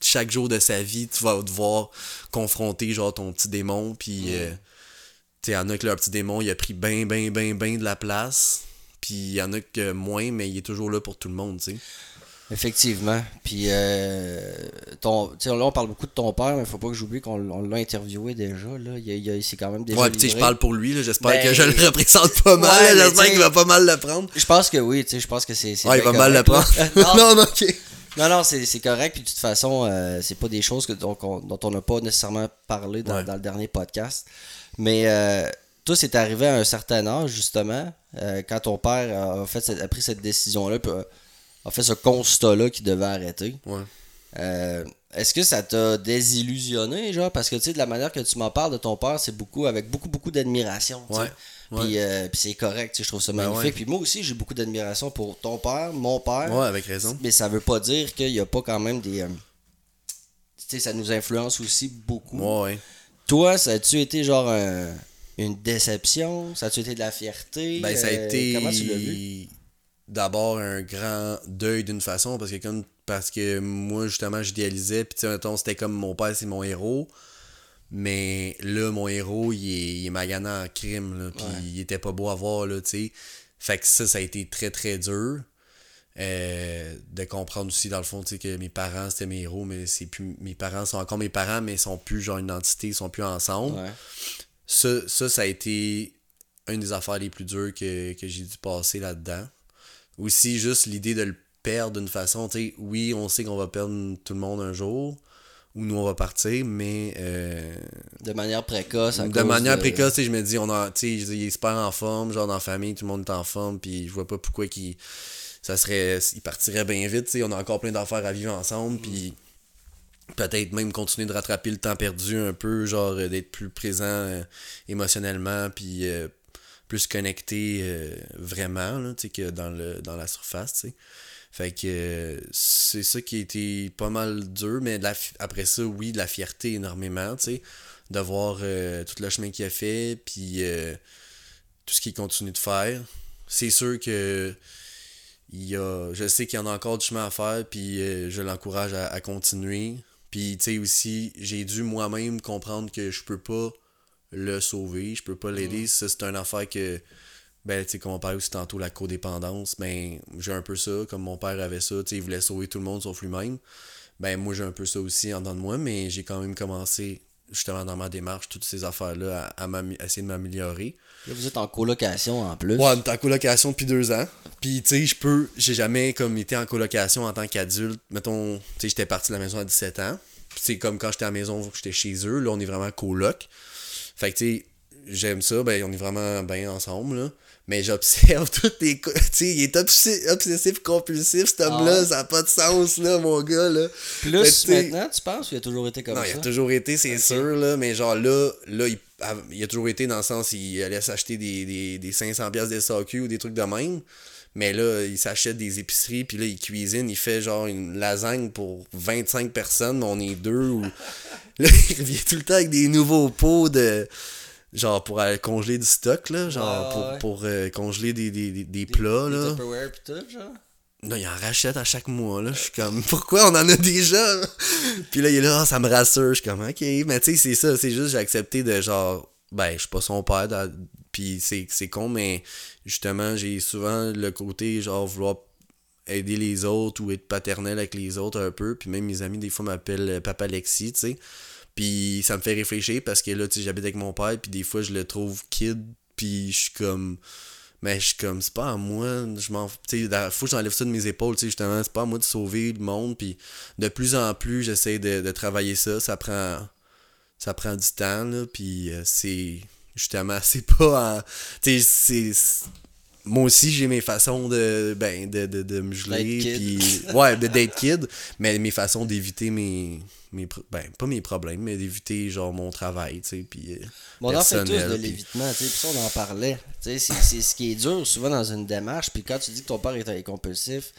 chaque jour de sa vie, tu vas devoir confronter genre ton petit démon. Puis, euh, tu sais, il y en a que leur petit démon, il a pris ben, ben, ben, ben de la place. Puis il y en a que moins, mais il est toujours là pour tout le monde, tu sais. Effectivement. Puis, euh, ton, tu sais, là, on parle beaucoup de ton père, mais faut pas que j'oublie qu'on on l'a interviewé déjà. Là. Il, il, a- il s'est quand même déjà. Ouais, puis tu sais, je parle pour lui, j'espère Ben, que je le représente pas mal. ouais, j'espère qu'il va pas mal le prendre. Je pense que oui, tu sais, je pense que c'est. c'est Ouais, il va mal le prendre. non, non, ok. Non, non, c'est correct. Puis de toute façon, euh, c'est pas des choses que, dont, on- dont on n'a pas nécessairement parlé dans, Ouais. dans le dernier podcast. Mais euh, toi, c'est arrivé à un certain âge, justement, euh, quand ton père a, fait cette- a pris cette décision-là, puis a, fait ce constat-là qu'il devait arrêter. Ouais. Euh, Est-ce que ça t'a désillusionné, genre? Parce que, tu sais, de la manière que tu m'en parles de ton père, c'est beaucoup, avec beaucoup, beaucoup d'admiration. tu sais. Ouais, ouais. Puis, euh, puis c'est correct, tu sais, je trouve ça Ben magnifique. ouais. Puis moi aussi, j'ai beaucoup d'admiration pour ton père, mon père. Ouais, avec raison. Mais ça veut pas dire qu'il n'y a pas quand même des. euh, tu sais, ça nous influence aussi beaucoup. Ouais. Toi, ça a-tu été genre un- une déception? Ça a-tu été de la fierté? Ben, ça a Euh, été Comment tu l'as vu? d'abord un grand deuil d'une façon parce que comme parce que moi justement j'idéalisais puis tu sais c'était comme mon père c'est mon héros mais là mon héros il est, il est maganant en crime là puis Ouais. il était pas beau à voir là tu sais fait que ça ça a été très très dur euh, de comprendre aussi dans le fond tu sais que mes parents c'était mes héros mais c'est plus mes parents sont encore mes parents mais ils sont plus genre une entité ils sont plus ensemble Ouais. ça, ça, ça a été une des affaires les plus dures que, que j'ai dû passer là-dedans. Aussi, juste l'idée de le perdre d'une façon, tu sais, oui, on sait qu'on va perdre tout le monde un jour, ou nous on va partir, mais euh, De manière précoce. à de cause manière précoce, tu sais, je me dis, on a, il est super en forme, genre dans la famille, tout le monde est en forme, puis je vois pas pourquoi qu'il ça serait, il partirait bien vite, on a encore plein d'affaires à vivre ensemble, puis peut-être même continuer de rattraper le temps perdu un peu, genre euh, d'être plus présent euh, émotionnellement, puis euh, plus connecté vraiment, là, tu sais, que dans, le, dans la surface, tu sais. Fait que c'est ça qui a été pas mal dur, mais la après ça, oui, de la fierté énormément, tu sais, de voir euh, tout le chemin qu'il a fait, puis euh, tout ce qu'il continue de faire. C'est sûr que il y a, je sais qu'il y en a encore du chemin à faire, puis euh, je l'encourage à, à continuer. Puis, tu sais, aussi, j'ai dû moi-même comprendre que je peux pas le sauver, je peux pas l'aider. Ça, c'est une affaire que, ben, tu sais, comme on parlait aussi tantôt, la codépendance, ben, j'ai un peu ça, comme mon père avait ça, tu sais, il voulait sauver tout le monde sauf lui-même. Ben, moi, j'ai un peu ça aussi en dedans de moi, mais j'ai quand même commencé, justement, dans ma démarche, toutes ces affaires-là, à, à m'am- à essayer de m'améliorer. Là, vous êtes en colocation en plus. Ouais, on est en colocation depuis deux ans. Puis, tu sais, je peux. J'ai jamais comme été en colocation en tant qu'adulte. Mettons, tu sais, j'étais parti de la maison à 17 ans. Puis, c'est comme quand j'étais à la maison, j'étais chez eux. Là, on est vraiment coloc. Fait que, tu sais, j'aime ça, ben on est vraiment bien ensemble, là. Mais j'observe toutes les. Tu sais, il est obsessif, compulsif, cet homme-là, Ah. ça n'a pas de sens, là, mon gars, là. Plus maintenant, tu penses, ou il a toujours été comme non, ça? il a toujours été, c'est sûr, là, mais genre là, là il, a toujours été dans le sens, il allait s'acheter des, des, des 500$ piastres de SAQ ou des trucs de même. Mais là, il s'achète des épiceries, puis là, il cuisine, il fait genre une lasagne pour 25 personnes, mais on est deux. Ou... Là, il revient tout le temps avec des nouveaux pots de. Genre pour aller congeler du stock, là. Genre Ouais, pour, ouais. pour euh, congeler des, des, des, des plats, Des là. Tupperware pis tout, genre? Non, il en rachète à chaque mois, là. Je suis comme, pourquoi on en a déjà? Puis là, il est là, Ah, ça me rassure. Je suis comme, ok. Mais tu sais, c'est ça. C'est juste, j'ai accepté de genre, ben, je suis pas son père. dans- Puis c'est c'est con, mais justement, j'ai souvent le côté, genre, vouloir aider les autres ou être paternel avec les autres un peu. Puis même mes amis, des fois, m'appellent euh, Papa Alexis, tu sais. Puis ça me fait réfléchir parce que là, tu sais, j'habite avec mon père, puis des fois, je le trouve kid, puis je suis comme. Mais je suis comme, c'est pas à moi, je m'en. Tu sais, faut que j'enlève ça de mes épaules, tu sais, justement, c'est pas à moi de sauver le monde, puis de plus en plus, j'essaie de, de travailler ça, ça prend. Ça prend du temps, là, puis euh, c'est. Justement, c'est pas en. Tu sais, c'est. Moi aussi, j'ai mes façons de, ben, de, de, de me geler, puis ouais, de date kid, mais mes façons d'éviter mes, mes, ben, pas mes problèmes, mais d'éviter, genre, mon travail, tu sais, puis... Bon, on en fait tous de l'évitement, tu sais, puis ça, on en parlait. Tu sais, c'est- c'est ce qui est dur souvent dans une démarche, puis quand tu dis que ton père est compulsif,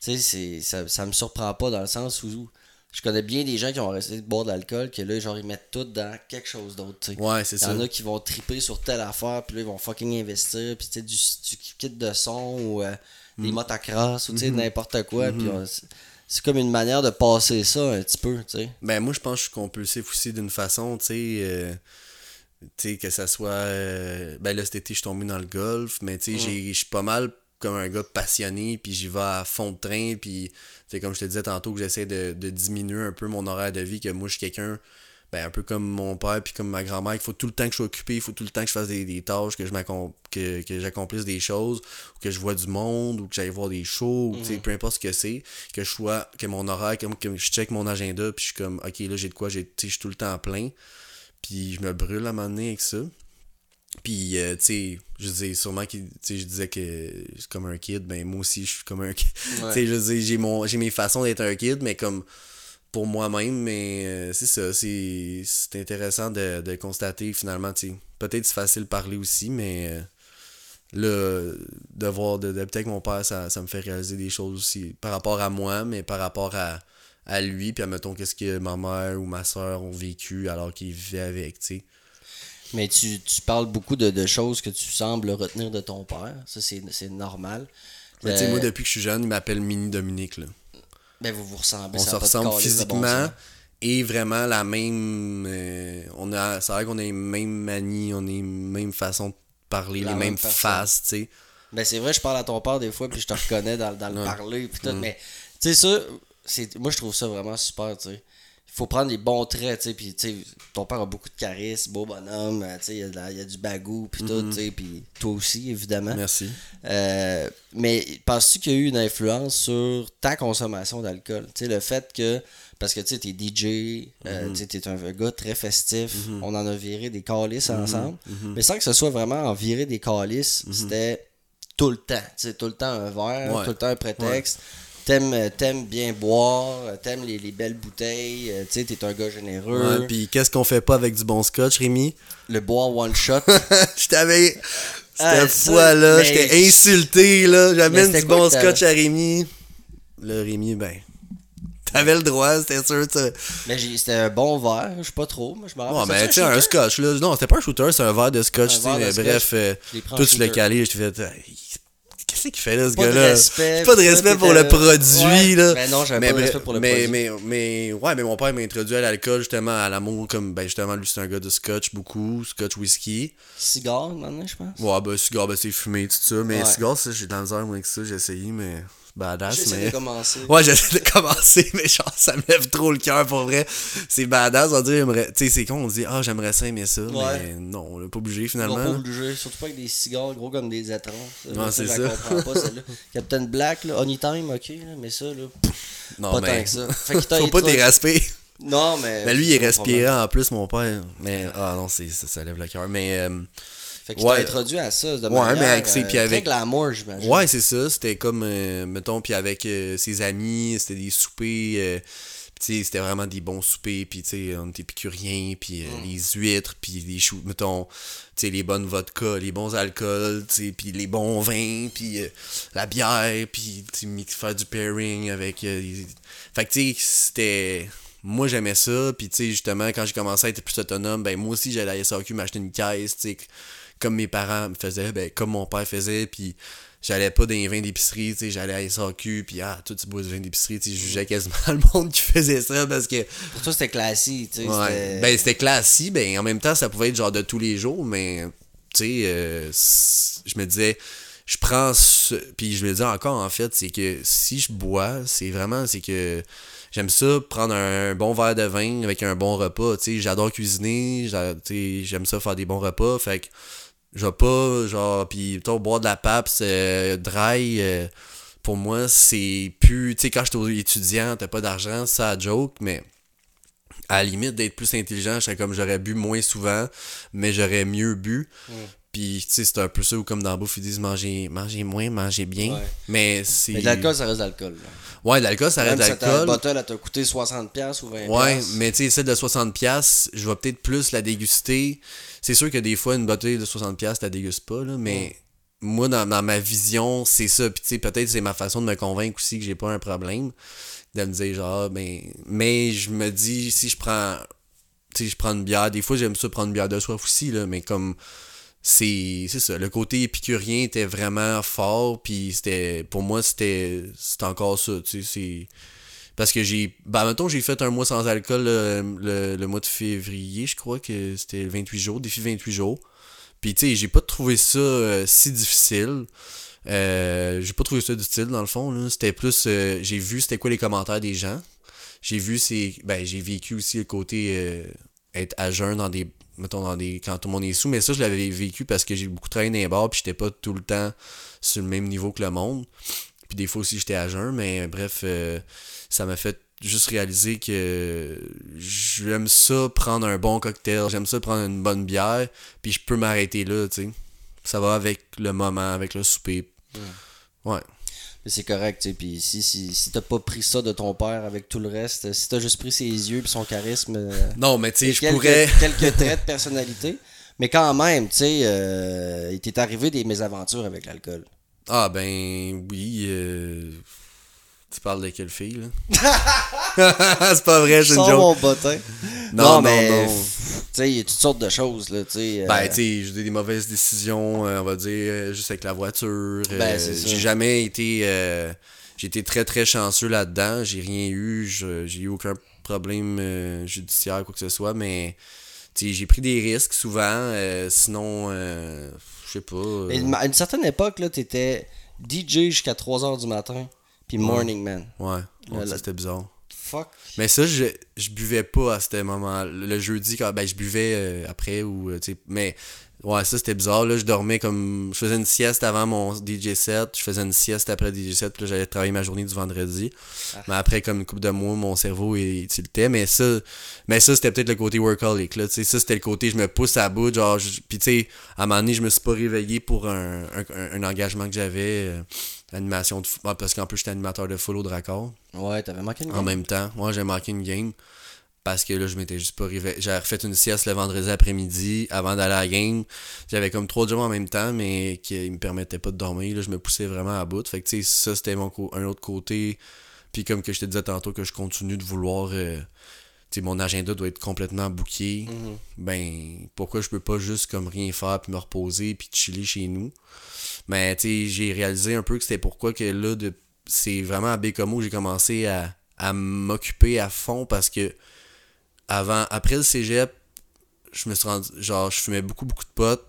tu sais, c'est- ça, ça me surprend pas dans le sens où je connais bien des gens qui ont resté de boire de l'alcool, que là, genre, ils mettent tout dans quelque chose d'autre, tu sais. Ouais, c'est Il y ça. en a qui vont triper sur telle affaire, puis là, ils vont fucking investir, puis tu sais, du, du kit de son ou euh, Mm. des motocross ou tu sais, n'importe quoi, Mm-hmm. puis on- c'est- comme une manière de passer ça un petit peu, tu sais. Ben, moi, je pense que je suis compulsif aussi d'une façon, tu sais. euh, tu sais, que ça soit. euh, ben là, cet été, je suis tombé dans le golf, mais tu sais, j'ai- je suis pas mal comme un gars passionné, puis j'y vais à fond de train, puis, sais, comme je te disais tantôt, que j'essaie de, de diminuer un peu mon horaire de vie, que moi, je suis quelqu'un. Ben, un peu comme mon père puis comme ma grand-mère, il faut tout le temps que je sois occupé, il faut tout le temps que je fasse des, des tâches, que je m'accom- que, que j'accomplisse des choses, ou que je vois du monde, ou que j'aille voir des shows, ou sais, peu importe ce que c'est, que je sois, que mon horaire, comme que je check mon agenda, puis je suis comme, ok, là j'ai de quoi, je suis tout le temps plein, puis je me brûle à un moment donné avec ça. Puis, euh, tu sais, je disais sûrement que, tu sais, je disais que c'est comme un kid, ben moi aussi je suis comme un kid. Ouais. Tu sais, je dis, j'ai mon j'ai mes façons d'être un kid, mais comme pour moi-même, mais euh, c'est ça, c'est c'est intéressant de, de constater finalement, tu sais, peut-être c'est facile de parler aussi, mais euh, là, de voir, de, d'habiter avec mon père, ça, ça me fait réaliser des choses aussi par rapport à moi, mais par rapport à, à lui, puis admettons qu'est-ce que ma mère ou ma soeur ont vécu alors qu'ils vivaient avec, tu sais. Mais tu, tu parles beaucoup de, de choses que tu sembles retenir de ton père. Ça, c'est normal. Mais sais, Euh, moi, depuis que je suis jeune, il m'appelle Mini Dominique, là. Ben, vous vous ressemblez. on ça se ressemble bon physiquement et vraiment la même euh, on a c'est vrai qu'on a les mêmes manies on a les mêmes façons de parler La les même mêmes faces tu sais Ben, c'est vrai, je parle à ton père des fois, puis je te reconnais dans, dans le Ouais. parler, puis tout. Mm. Mais, tu sais, ça, moi, je trouve ça vraiment super, tu sais. Il faut prendre les bons traits, tu sais, puis, tu sais, ton père a beaucoup de charisme, beau bonhomme, euh, tu sais, il y, a y du bagou, puis tout, tu sais, puis toi aussi, évidemment. merci Euh, mais penses-tu qu'il y a eu une influence sur ta consommation d'alcool? Tu sais, le fait que, parce que tu sais, t'es DJ, euh, tu sais, t'es un gars très festif, on en a viré des calices ensemble, mais sans que ce soit vraiment en virer des calices, c'était tout le temps, tu sais, tout le temps un verre, Ouais. tout le temps un prétexte. T'aimes, euh, t'aimes bien boire, euh, t'aimes les, les belles bouteilles, euh, tu sais, t'es un gars généreux. ouais, puis qu'est-ce qu'on fait pas avec du bon scotch Rémi? Le boire one shot. je t'avais Ah, cette ça, fois là mais- j'étais insulté là j'amène du bon scotch à Rémi le Rémi ben t'avais le droit c'était sûr ça mais c'était un bon verre, je sais pas trop, mais je. Ouais, mais C'était tu sais, un scotch, là. Non, c'était pas un shooter, c'est un verre de scotch, tu sais. Bref, euh, l'as shooter. calé, je te fais. Qu'est-ce qu'il fait, là, ce Pas de gars-là? respect. Pas de respect pour le produit, Ouais. là. Ben non, j'avais mais, pas de respect pour le mais, produit. Mais, mais, ouais, mais mon père m'a introduit à l'alcool, justement, à l'amour, comme, ben, justement, lui, c'est un gars de scotch, beaucoup, scotch whisky. Cigare, maintenant, je pense. Ouais, ben, cigare, ben, c'est fumé, tout ça. Mais Ouais. cigare, ça, j'ai de la misère, moi, avec ça, j'ai essayé, mais. Badass, J'essaie mais. de commencer. Ouais, j'essaie de commencer, mais genre, ça me lève trop le cœur pour vrai. C'est badass, on dirait, j'aimerais- tu sais, c'est con, on dit, ah, j'aimerais ça aimer ça, Ouais. mais non, on l'a pas obligé finalement. vont pas là. obligé, surtout pas avec des cigares gros comme des étrons. Ça, c'est je la ça. comprends pas, celle-là. Captain Black, là, Anytime, ok, là, mais ça, là, Non, pas mais tant que ça. Fait qu'il t'a faut pas respects. Non, mais. Mais lui, il est pas respiré en plus, mon père. Mais, ah non, c'est, ça, ça lève le cœur. Mais, euh, Fait qu'il Ouais. introduit à ça de Ouais, manière, mais avec ses- euh, puis très avec- glamour, j'imagine. ouais, c'est ça. C'était comme, euh, mettons, puis avec euh, ses amis, c'était des soupers. euh, sais, c'était vraiment des bons soupers. Puis, tu sais, on était épicuriens, puis euh, les huîtres, puis les choux, mettons, tu sais, les bonnes vodkas, les bons alcools, tu sais, puis les bons vins, puis euh, la bière, puis, faire du pairing avec. euh, les- Fait que, tu sais, c'était. Moi, j'aimais ça, puis, tu sais, justement, quand j'ai commencé à être plus autonome, ben, moi aussi, j'allais à SAQ m'acheter une caisse, tu sais, comme mes parents me faisaient, ben, comme mon père faisait, puis j'allais pas dans les vins d'épicerie, tu sais, j'allais à SAQ, puis ah, toi, tu bois du vin d'épicerie, tu sais, je jugeais quasiment le monde qui faisait ça, parce que, Pour toi, c'était classique, tu sais. ouais, ben, c'était classique, ben, en même temps, ça pouvait être genre de tous les jours, mais, tu sais, euh, je me disais, je prends ce, puis je me disais encore, en fait, c'est que si je bois, c'est vraiment, c'est que j'aime ça, prendre un, bon verre de vin avec un bon repas, tu sais, j'adore cuisiner, j'aime ça faire des bons repas, fait que je pas, genre, pis toi, boire de la PAPS euh, dry, euh, pour moi, c'est plus, tu sais, quand j'étais étudiant, t'as pas d'argent, ça joke, mais à la limite d'être plus intelligent, je serais comme j'aurais bu moins souvent, mais j'aurais mieux bu. Puis, tu sais, c'est un peu ça où, comme dans la bouffe, ils disent manger, manger moins, manger bien. Ouais. Mais c'est. Mais de l'alcool, ça reste de l'alcool. là. Ouais, de l'alcool, ça reste Même de si ta l'alcool. bottle, elle t'a coûté 60$ ou 20$. Ouais, mais tu sais, celle de 60$, je vais peut-être plus la déguster. C'est sûr que des fois, une bouteille de 60$, la dégustes pas, là, mais moi, dans, dans ma vision, c'est ça. Puis tu sais, peut-être c'est ma façon de me convaincre aussi que j'ai pas un problème. De me dire, genre, ben. Mais je me dis, si je prends. Tu sais, je prends une bière. Des fois, j'aime ça prendre une bière de soif aussi, là, mais comme. C'est c'est ça. Le côté épicurien était vraiment fort. Puis c'était. Pour moi, c'était. C'était encore ça. Tu sais, c'est. Parce que j'ai. Ben, mettons, j'ai fait un mois sans alcool le, le- le mois de février, je crois que c'était 28 jours, défi 28 jours. Puis, tu sais, j'ai pas trouvé ça euh, si difficile. Euh, j'ai pas trouvé ça difficile, dans le fond. C'était plus. euh, j'ai vu c'était quoi les commentaires des gens. J'ai vu c'est. Ben, j'ai vécu aussi le côté euh, être à jeun dans des. Mettons, dans des. Quand tout le monde est sous. Mais ça, je l'avais vécu parce que j'ai beaucoup travaillé dans les bars, puis j'étais pas tout le temps sur le même niveau que le monde. Puis des fois aussi, j'étais à jeun, mais bref, euh, ça m'a fait juste réaliser que j'aime ça prendre un bon cocktail, j'aime ça prendre une bonne bière, puis je peux m'arrêter là, tu sais. Ça va avec le moment, avec le souper. Ouais. C'est correct, tu sais. Puis si, si, si t'as pas pris ça de ton père avec tout le reste, si t'as juste pris ses yeux puis son charisme. euh, Non, mais tu sais, je quelques, pourrais. quelques traits de personnalité. Mais quand même, tu sais, euh, il t'est arrivé des mésaventures avec l'alcool. Ah, ben oui. euh, Tu parles de quelle fille, là? C'est pas vrai, c'est une joke. mon bottin. Non, Non, non, mais non. tu sais, il y a toutes sortes de choses, là, tu sais. euh, Ben, tu sais, j'ai des mauvaises décisions, euh, on va dire, euh, juste avec la voiture. Ben, j'ai jamais été. j'ai été très, très chanceux là-dedans. J'ai rien eu. J'ai eu aucun problème judiciaire, quoi que ce soit, mais. tu sais, j'ai pris des risques souvent. sinon, je sais pas. à une certaine époque, là, t'étais DJ jusqu'à 3h du matin, puis Morning Man. ouais, ouais, c'était bizarre. Fuck. Mais ça, je, je buvais pas à ce moment Le jeudi, quand ben, je buvais euh, après ou euh, tu sais. Mais ouais, ça c'était bizarre. Là, je dormais comme. Je faisais une sieste avant mon DJ set. Je faisais une sieste après DJ set. Puis là, j'allais travailler ma journée du vendredi. Ah. Mais après, comme une couple de mois, mon cerveau il tiltait. Mais ça, mais ça c'était peut-être le côté workaholic. Là, ça, c'était le côté je me pousse à bout. Genre, je- puis tu sais, à un moment donné, je me suis pas réveillé pour un, un, un engagement que j'avais. euh, animation de. ah, parce qu'en plus, j'étais animateur de full au Dracor Ouais, t'avais manqué une en game. même temps. Moi, j'ai manqué une game parce que là, je m'étais juste pas réveillé. J'avais refait une sieste le vendredi après-midi avant d'aller à la game. J'avais comme trois jobs en même temps, mais qui me permettaient pas de dormir. Là, je me poussais vraiment à bout. Fait que, tu sais, ça, c'était mon un autre côté. Puis, comme que je te disais tantôt, que je continue de vouloir. euh, tu sais, mon agenda doit être complètement booké. Mhm. Ben, pourquoi je peux pas juste comme rien faire, puis me reposer, puis chiller chez nous? Mais tu sais, j'ai réalisé un peu que c'était pourquoi que là, de, c'est vraiment à Bécomo que j'ai commencé à, à m'occuper à fond parce que avant, après le cégep, je me suis rendu, genre, je fumais beaucoup, beaucoup de potes,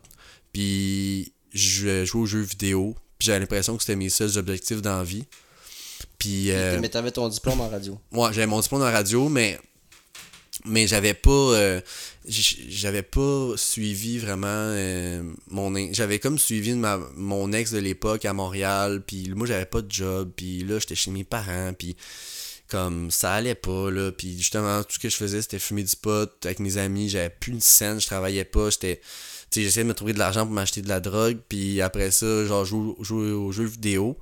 puis je jouais aux jeux vidéo, puis j'avais l'impression que c'était mes seuls objectifs dans la vie. Puis, euh, Mais t'avais ton diplôme en radio. Ouais, j'avais mon diplôme en radio, mais mais j'avais pas euh, j'avais pas suivi vraiment euh, mon j'avais comme suivi ma, mon ex de l'époque à Montréal puis moi j'avais pas de job puis là j'étais chez mes parents puis comme ça allait pas là. Puis justement tout ce que je faisais c'était fumer du pot avec mes amis. J'avais plus une scène je travaillais pas j'étais tu j'essayais de me trouver de l'argent pour m'acheter de la drogue. Puis après ça genre jouer, jouer aux jeux vidéo.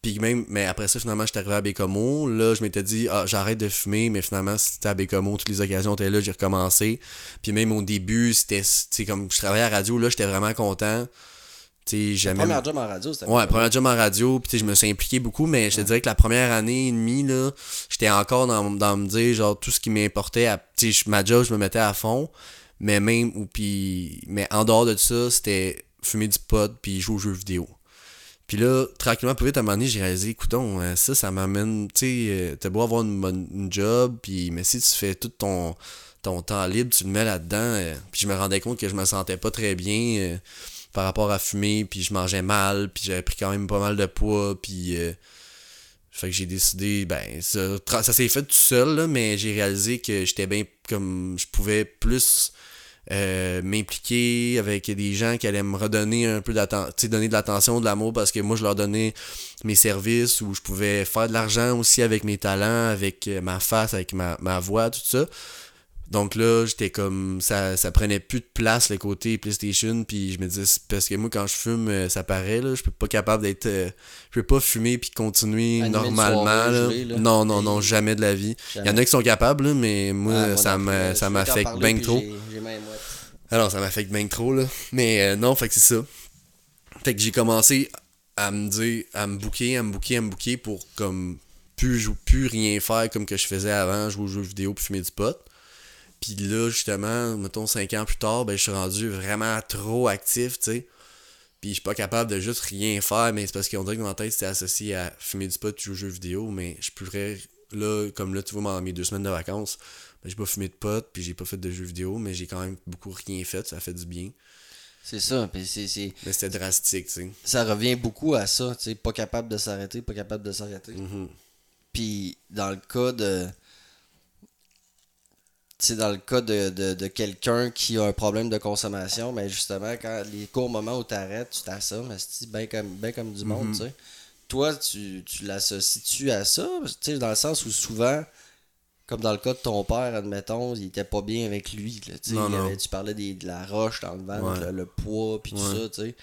Puis même mais après ça finalement j'étais arrivé à Bécomo là je m'étais dit ah j'arrête de fumer mais finalement c'était à Bécomo toutes les occasions étaient là j'ai recommencé. Puis même au début c'était comme je travaillais à la radio là j'étais vraiment content jamais... Première job en radio, c'était Ouais, première job en radio, puis je me suis impliqué beaucoup, mais je te dirais que la première année et demie, là, j'étais encore dans, dans me dire, genre, tout ce qui m'importait, à... ma job, je me mettais à fond, mais même, ou puis, mais en dehors de ça, c'était fumer du pot, puis jouer aux jeux vidéo. Puis là, tranquillement, plus vite, à un moment donné, j'ai réalisé, écoutons, euh, ça, ça m'amène, tu sais, euh, t'as beau avoir une bonne job, puis, mais si tu fais tout ton, ton temps libre, tu le mets là-dedans, euh, puis je me rendais compte que je me sentais pas très bien par rapport à fumer, puis je mangeais mal, puis j'avais pris quand même pas mal de poids, puis... Euh, fait que j'ai décidé, ben, ça, s'est fait tout seul, mais j'ai réalisé que j'étais bien comme je pouvais plus euh, m'impliquer avec des gens qui allaient me redonner un peu d'attention, donner de l'attention, de l'amour, parce que moi je leur donnais mes services où je pouvais faire de l'argent aussi avec mes talents, avec ma face, avec ma, ma voix, tout ça. Donc là, j'étais comme. Ça, ça prenait plus de place le côté PlayStation. Puis je me disais, parce que moi, quand je fume, euh, ça paraît, là. Je peux pas capable d'être. Euh, je peux pas fumer puis continuer normalement. Là. Non, non, non, jamais de la vie. Il y en a qui sont capables, mais moi, ça m'affecte bien trop. Alors, ça m'affecte bien trop, là. Mais euh, non, fait que c'est ça. Fait que j'ai commencé à me dire, à me bouquer, à me bouquer, à me bouquer pour comme plus, plus rien faire comme que je faisais avant, jouer aux jeux vidéo puis fumer du pot. Puis là, justement, mettons 5 ans plus tard, ben, je suis rendu vraiment trop actif, tu sais. Puis je suis pas capable de juste rien faire, mais c'est parce qu'on dirait que dans ma tête, c'était associé à fumer du pot, jouer aux jeux vidéo, mais je pourrais, là, comme là, tu vois, dans mes deux semaines de vacances, ben, j'ai pas fumé de pot, puis j'ai pas fait de jeux vidéo, mais j'ai quand même beaucoup rien fait, ça fait du bien. C'est ça, puis c'est... Mais c'était drastique, tu sais. Ça revient beaucoup à ça, tu sais, pas capable de s'arrêter, pas capable de s'arrêter. Mm-hmm. Puis dans le cas de dans le cas de, quelqu'un qui a un problème de consommation, mais justement, quand les courts moments où tu arrêtes, tu t'assommes, c'est bien comme, ben comme du monde, mhm. tu sais. Toi, tu, tu l'associes-tu à ça? Tu sais, dans le sens où souvent, comme dans le cas de ton père, admettons, il était pas bien avec lui. tu parlais de la roche dans le ventre, le, poids, puis tout ça, tu sais.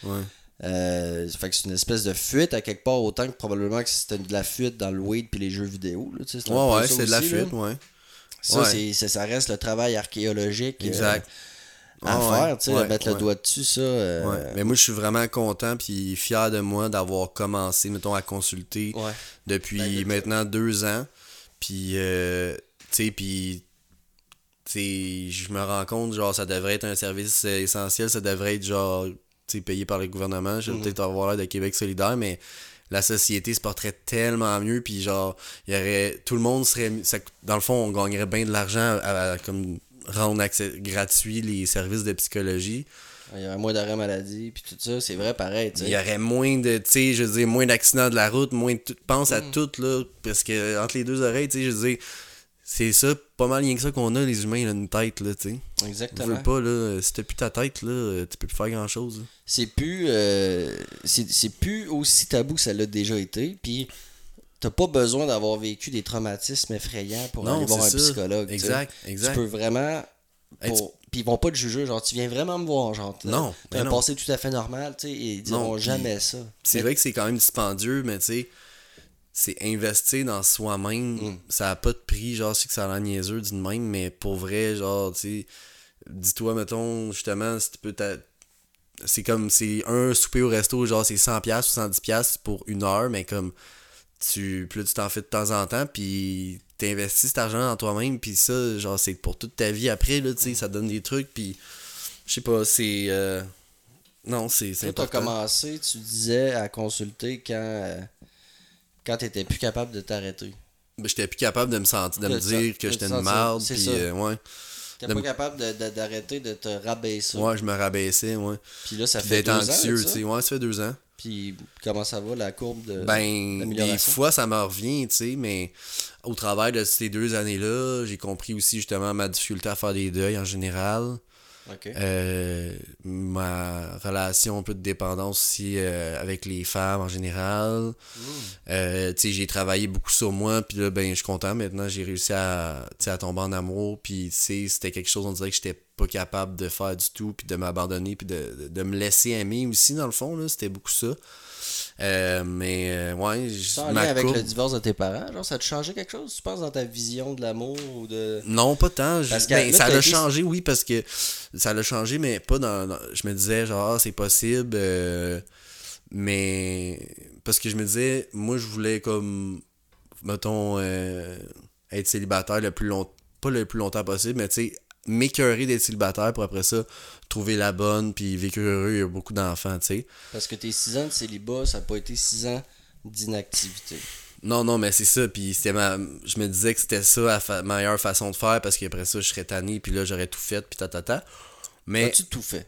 Euh, fait que c'est une espèce de fuite à quelque part, autant que probablement que c'était de la fuite dans le weed puis les jeux vidéo. Là, ouais, ouais, c'est de la fuite, ouais. Ça, ça reste le travail archéologique. Euh, à ah faire, tu sais, mettre le doigt dessus, ça. Euh, Mais moi, je suis vraiment content puis fier de moi d'avoir commencé, mettons, à consulter depuis ben, maintenant deux ans. Puis, euh, tu sais, puis, je me rends compte, genre, ça devrait être un service essentiel, ça devrait être, genre, tu sais, payé par le gouvernement. Je vais mhm. peut-être avoir l'air de Québec solidaire, mais la société se porterait tellement mieux puis genre il y aurait tout le monde serait dans le fond on gagnerait bien de l'argent à, comme rendre accès gratuit les services de psychologie il y aurait moins d'arrêt maladie puis tout ça c'est vrai pareil il y aurait moins de tu sais je veux dire moins d'accidents de la route moins de pense à mm. tout là parce que entre les deux oreilles tu sais je veux dire c'est ça, pas mal rien que ça qu'on a, les humains, là, une tête, là, tu sais. Exactement. veux pas, là, si t'as plus ta tête, là, tu peux plus faire grand chose. C'est plus, euh, c'est plus aussi tabou que ça l'a déjà été, puis t'as pas besoin d'avoir vécu des traumatismes effrayants pour aller voir un psychologue. Exact, exact. Tu peux vraiment. Puis ils vont pas te juger, genre, tu viens vraiment me voir, genre. Non. T'as un passé tout à fait normal, tu sais, et ils diront jamais ça. C'est vrai que c'est quand même dispendieux, mais tu sais c'est investir dans soi-même. Mm. Ça a pas de prix, genre, c'est que ça a l'air niaiseux d'une même, mais pour vrai, genre, tu sais, dis-toi, mettons, justement, si tu peux c'est comme, c'est un souper au resto, genre, c'est 100$ ou 110$ pour une heure, mais comme, tu, plus tu t'en fais de temps en temps, puis t'investis cet argent dans toi-même, puis ça, genre, c'est pour toute ta vie après, là, tu sais, ça donne des trucs, puis, je sais pas, c'est... Euh, non, c'est important. Toi, commencé, tu disais, à consulter quand... Euh, quand t'étais plus capable de t'arrêter. Ben, j'étais plus capable de me sentir, de me dire que j'étais une merde. Puis, euh, ouais. Pas capable d'arrêter de, de, te rabaisser. Ouais, je me rabaissais, ouais. Puis là, ça fait deux anxieux, tu sais. Ouais, ça fait deux ans. Puis comment ça va, la courbe de Ben, des fois, ça me revient, tu sais, mais au travers de ces deux années-là, j'ai compris aussi justement ma difficulté à faire des deuils en général. Euh, ma relation un peu de dépendance aussi euh, avec les femmes en général. Euh, tu sais, j'ai travaillé beaucoup sur moi, puis là, ben, je suis content. Maintenant, j'ai réussi à, à tomber en amour, puis c'était quelque chose, on dirait que j'étais pas capable de faire du tout, puis de m'abandonner, puis de, de, de me laisser aimer aussi, dans le fond, c'était beaucoup ça. Euh, mais, euh, ouais, je- Ça ma avec le divorce de tes parents, genre, ça a changé quelque chose, tu penses, dans ta vision de l'amour ou de. Non, pas tant. Je- Parce que ben, ça l'a été- changé, oui, parce que ça l'a changé, mais pas dans. dans- je me disais, genre, ah, c'est possible. euh, mais. Parce que je me disais, moi, je voulais, comme. Mettons, euh, être célibataire le plus longtemps. Pas le plus longtemps possible, mais tu sais, m'écœurer d'être célibataire pour après ça, trouver la bonne, puis vécu heureux, il y a beaucoup d'enfants, tu sais. Parce que tes 6 ans de célibat, ça n'a pas été 6 ans d'inactivité. Non, non, mais c'est ça. Puis c'était ma... je me disais que c'était ça la fa- meilleure façon de faire parce qu'après ça, je serais tanné, puis là, j'aurais tout fait, puis ta, ta, ta. Mais As-tu tout fait?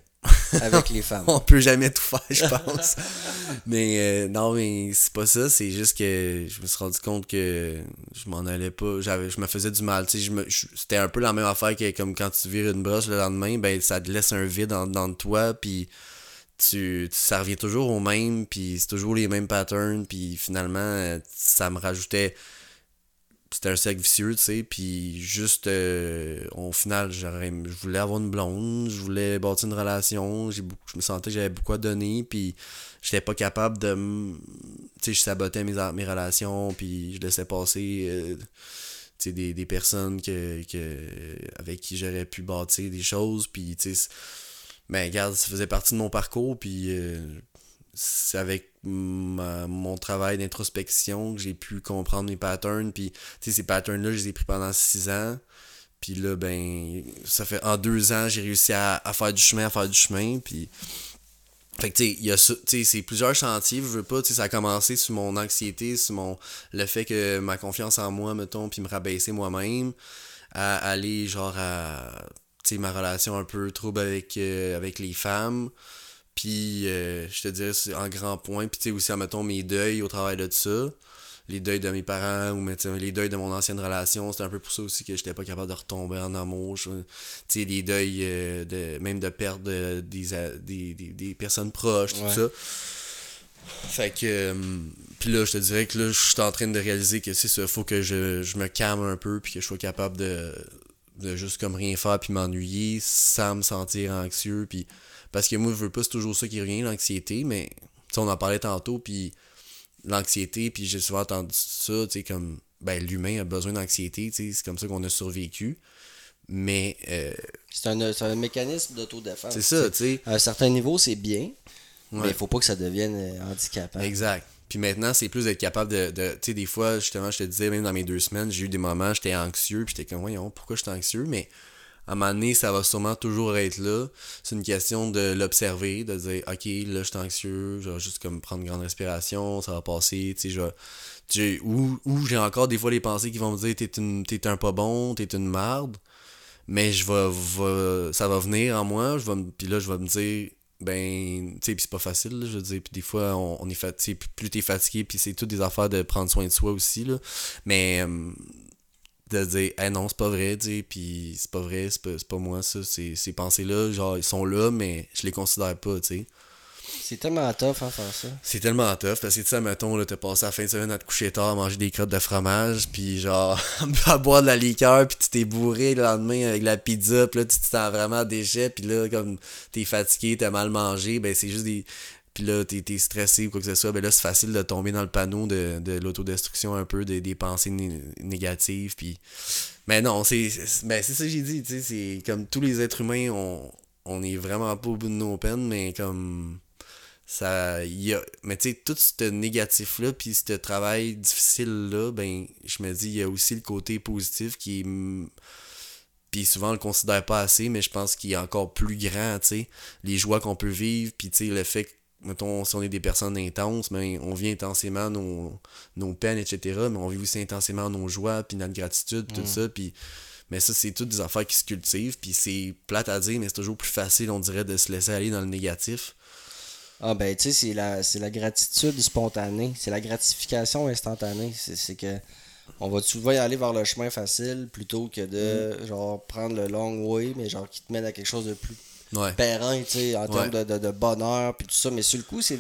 avec les femmes? on peut jamais tout faire, je pense. mais euh, non, mais c'est pas ça. C'est juste que je me suis rendu compte que je m'en allais pas. J'avais, je me faisais du mal. Je me- je- c'était un peu la même affaire que comme quand tu vires une brosse le lendemain, ben ça te laisse un vide dans, dans toi, puis tu, tu- ça revient toujours au même, puis c'est toujours les mêmes patterns, puis finalement, euh, ça me rajoutait. C'était un cercle vicieux, tu sais, puis juste, euh, au final, je voulais avoir une blonde, je voulais bâtir une relation, beaucoup, je me sentais que j'avais beaucoup à donner, puis j'étais pas capable de. Tu sais, je sabotais mes, mes relations, puis je laissais passer. euh, tu sais, des, des personnes que, que, avec qui j'aurais pu bâtir des choses, puis tu sais, c'est- ben regarde, ça faisait partie de mon parcours, puis euh, c'est avec ma- mon travail d'introspection que j'ai pu comprendre mes patterns, puis tu sais, ces patterns-là, je les ai pris pendant six ans, puis là, ben, ça fait en deux ans, j'ai réussi à, faire du chemin, à faire du chemin, puis fait que, tu sais, il y a ça, tu sais, c'est plusieurs chantiers, je veux pas, tu sais, ça a commencé sur mon anxiété, sur mon, le fait que ma confiance en moi, mettons, puis me rabaisser moi-même, à aller, genre, à, tu sais, ma relation un peu trouble avec, euh, avec les femmes, puis, euh, je te dirais, c'est en grand point, puis, tu sais, aussi, mettons, mes deuils au travail de ça, les deuils de mes parents, ou, les deuils de mon ancienne relation, c'était un peu pour ça aussi que j'étais pas capable de retomber en amour, tu sais, les deuils, euh, de, même de perdre des, des, des, des personnes proches, tout Ouais. ça. Fait que. euh, puis là, je te dirais que là, je suis en train de réaliser que c'est ça. Faut que je, je me calme un peu. Puis que je sois capable de, de juste comme rien faire. Puis m'ennuyer sans me sentir anxieux. Puis. Parce que moi, je veux pas, c'est toujours ça qui revient, l'anxiété. Mais. On en parlait tantôt. Puis. L'anxiété. Puis j'ai souvent entendu ça. Tu sais, comme. Ben, l'humain a besoin d'anxiété. Tu sais, c'est comme ça qu'on a survécu. Mais. euh, C'est un, un mécanisme d'autodéfense. c'est ça, tu sais. À un certain niveau, c'est bien, mais il faut pas que ça devienne euh, handicapant. Exact. Puis maintenant, c'est plus d'être capable de. de tu sais, des fois, justement, je te disais, même dans mes deux semaines, j'ai eu des moments, j'étais anxieux, puis j'étais comme, voyons, pourquoi j'étais anxieux? Mais à un moment ça va sûrement toujours être là. C'est une question de l'observer, de dire, ok, là, je suis anxieux, je vais juste comme prendre une grande respiration, ça va passer, tu sais, je vais- tu Ou, ou j'ai encore des fois les pensées qui vont me dire, t'es, un pas bon, t'es une marde. Mais je vais, va- ça va venir en moi, je vais puis là, je vais me dire, ben, tu sais, puis c'est pas facile, je veux dire, puis des fois, on, on est fatigué, plus t'es fatigué, puis c'est toutes des affaires de prendre soin de soi aussi, là. Mais, euh, de dire, eh non, c'est pas vrai, tu sais, puis c'est pas vrai, c'est pas, pas moi, ça, ces, ces pensées-là, genre, ils sont là, mais je les considère pas, tu sais. C'est tellement tough, hein, faire ça. C'est tellement tough parce que tu sais, mettons, là, t'as passé la fin de semaine à te coucher tard, à manger des crottes de fromage, puis genre, à boire de la liqueur, puis tu t'es bourré le lendemain avec la pizza, puis là, tu te sens vraiment déchet, puis là, comme t'es fatigué, t'as mal mangé, ben c'est juste des. Puis là, t'es, stressé ou quoi que ce soit, ben là, c'est facile de tomber dans le panneau de, de l'autodestruction un peu, des, des pensées né- négatives, puis. Mais non, c'est, ben, c'est ça que j'ai dit, tu sais, c'est comme tous les êtres humains, on, on est vraiment pas au bout de nos peines, mais comme ça y a mais tu sais tout ce négatif là puis ce travail difficile là ben je me dis il y a aussi le côté positif qui est puis souvent on le considère pas assez mais je pense qu'il est encore plus grand tu sais les joies qu'on peut vivre puis tu sais le fait mettons si on est des personnes intenses mais on vit intensément nos, nos peines etc mais on vit aussi intensément nos joies puis notre gratitude puis tout ça puis mais ça c'est toutes des affaires qui se cultivent puis c'est plate à dire mais c'est toujours plus facile on dirait de se laisser aller dans le négatif Ah ben tu sais, c'est la, c'est la gratitude spontanée, c'est la gratification instantanée. C'est, c'est que On va souvent y aller vers le chemin facile plutôt que de Mm. genre prendre le long way, mais genre qui te mène à quelque chose de plus Ouais. périn, tu sais, en Ouais. termes de, de, de bonheur, puis tout ça. Mais sur le coup, c'est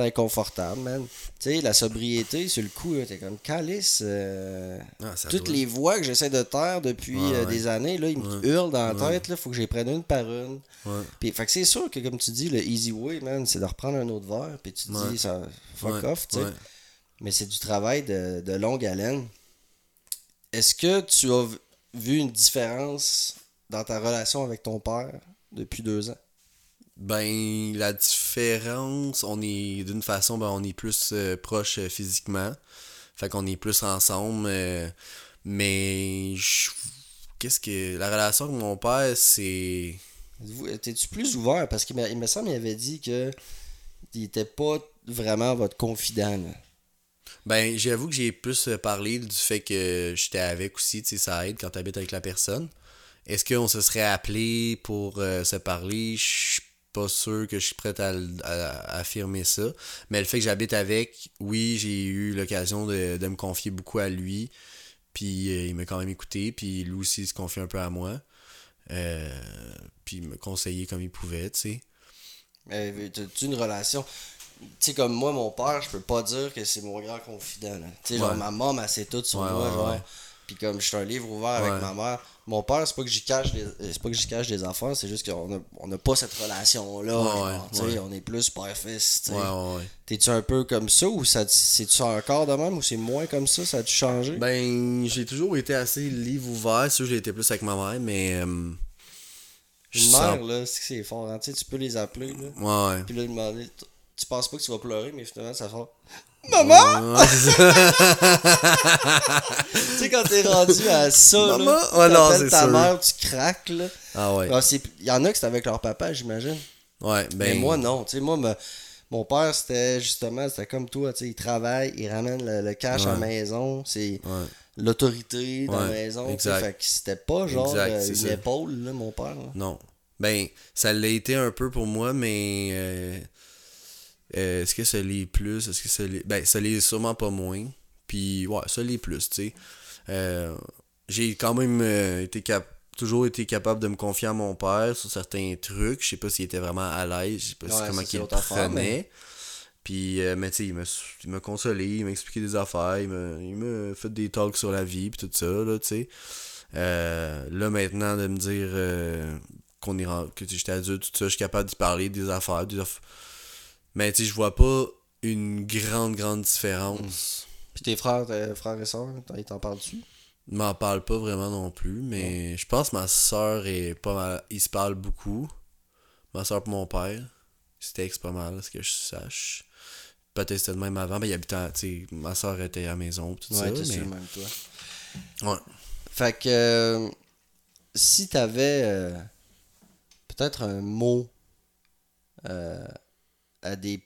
inconfortable, man. Tu sais, la sobriété, sur le coup, t'es comme calice. euh, Ah, toutes doit- les voix que j'essaie de taire depuis Ouais, euh, des années, là, ils me Ouais. hurlent dans la Ouais. tête, là, faut que les prenne une par une. Puis, fait que c'est sûr que, comme tu dis, le easy way, man, c'est de reprendre un autre verre, puis tu te dis, ça, fuck off, tu sais. Mais c'est du travail de, de longue haleine. Est-ce que tu as vu une différence dans ta relation avec ton père? Depuis deux ans? Ben, la différence, on est d'une façon, ben, on est plus euh, proche euh, physiquement. Fait qu'on est plus ensemble. euh, mais, qu'est-ce que. La relation avec mon père, c'est. T'es-tu plus ouvert? Parce qu'il m'a- il me semble qu'il avait dit que il était pas vraiment votre confident. là. Ben, j'avoue que j'ai plus parlé du fait que j'étais avec aussi, tu sais, ça aide quand t'habites avec la personne. Est-ce qu'on se serait appelé pour euh, se parler? Je suis pas sûr que je suis prêt à, l- à- à affirmer ça. Mais le fait que j'habite avec, oui, j'ai eu l'occasion de, de me confier beaucoup à lui. Puis euh, il m'a quand même écouté. Puis lui aussi il se confie un peu à moi. Euh, puis il me conseillait comme il pouvait, tu sais. Mais t'as-tu une relation? Tu sais, comme moi, mon père, je peux pas dire que c'est mon grand confident. Tu sais, genre, ma maman, elle sait tout sur Ouais, moi, ouais, genre. Puis comme je suis un livre ouvert avec ma mère, mon père, c'est pas que j'y cache des, c'est pas que j'y cache des affaires, c'est juste qu'on a, on a pas cette relation-là. Ouais. On est plus père-fils. T'es-tu un peu comme ça ou ça, c'est-tu encore de même ou c'est moins comme ça? Ça a-tu changé? Ben, j'ai toujours été assez livre ouvert. Sûr, j'ai été plus avec ma mère, mais. euh, je Une mère, là, c'est que c'est fort. Hein? Tu sais, tu peux les appeler, là. Ouais, ouais. Puis là, demander, tu- penses pas que tu vas pleurer, mais finalement, ça fait. Ça. Tu sais, quand t'es rendu à ça, Maman? là, Ouais, non, ta sûr. mère, tu craques, là. Ah ouais. Ah, Il y en a que c'est avec leur papa, j'imagine. Ouais, Mais ben. moi, non. Tu sais, moi, me- mon père, c'était justement, c'était comme toi, tu sais, il travaille, il ramène le, le cash à la maison, c'est Ouais. l'autorité dans la maison. Fait que c'était pas genre Exact, euh, une épaule, là, mon père. là. Non. Ben, ça l'a été un peu pour moi, mais. euh, euh, Est-ce que ça l'est plus? Est-ce que ça l'est. Ben, ça l'est sûrement pas moins. Puis, ouais, ça l'est plus, tu sais. Euh, J'ai quand même euh, été cap toujours été capable de me confier à mon père sur certains trucs. Je sais pas s'il était vraiment à l'aise. Je sais pas Ouais, comment affaire, prenait. mais- Puis, mais tu sais, il m'a il consolé, il m'a expliqué des affaires, il m'a il fait des talks sur la vie, puis tout ça, là, tu sais. Là, maintenant, de me dire qu'on est que j'étais adulte, tout ça, je suis capable d'y parler des affaires, des aff- Mais tu sais, je vois pas une grande, grande différence. Puis tes frères, tes frères et sœurs, ils t'en parlent-tu? Ils m'en parlent pas vraiment non plus, mais je pense que ma soeur est pas mal. Ils se parlent beaucoup. Ma soeur et mon père. Textent pas mal, à ce que je sache. Peut-être c'était de même avant, mais il habitait, tu ma soeur était à la maison, tout Ouais, ça. mais... sûr, même toi. Ouais. Fait que euh, si t'avais euh, peut-être un mot euh, à des.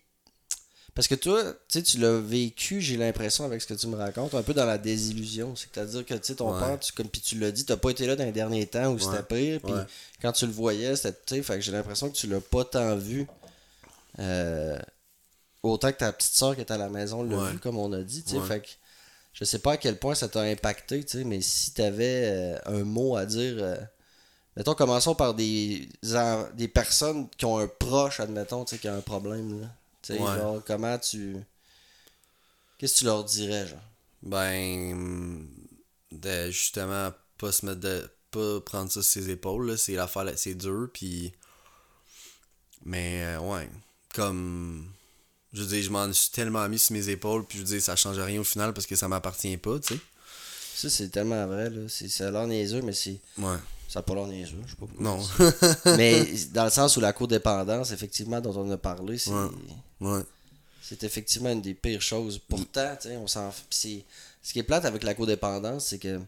Parce que toi, tu sais, tu l'as vécu, j'ai l'impression, avec ce que tu me racontes, un peu dans la désillusion. C'est-à-dire que, tu sais, ton Ouais. père, tu, comme puis tu l'as dit, t'as pas été là dans les derniers temps où c'était pire, puis quand tu le voyais, c'était, fait que j'ai l'impression que tu l'as pas tant vu. euh, autant que ta petite soeur qui était à la maison l'a Ouais. vu, comme on a dit, tu sais. Ouais. Fait que je sais pas à quel point ça t'a impacté, tu sais, mais si t'avais euh, un mot à dire. euh, mettons, commençons par des, des personnes qui ont un proche, admettons, qui a un problème, là. Ouais. genre, comment tu. Qu'est-ce que tu leur dirais, genre? Ben, de justement pas se mettre de. pas prendre ça sur ses épaules, là, c'est l'affaire, c'est dur, puis. Mais, euh, ouais, comme. Je veux dire, je m'en suis tellement mis sur mes épaules, puis je veux dire, ça change rien au final parce que ça m'appartient pas, tu sais. Ça, c'est tellement vrai, là. C'est, ça a l'air niaiseux, mais c'est. Ouais. Ça a pas l'air niaiseux, je sais pas. Non. mais dans le sens où la codépendance, effectivement, dont on a parlé, c'est. Ouais. ouais. C'est effectivement une des pires choses. Pourtant, tu sais, on s'en. Ce qui est plate avec la codépendance, c'est que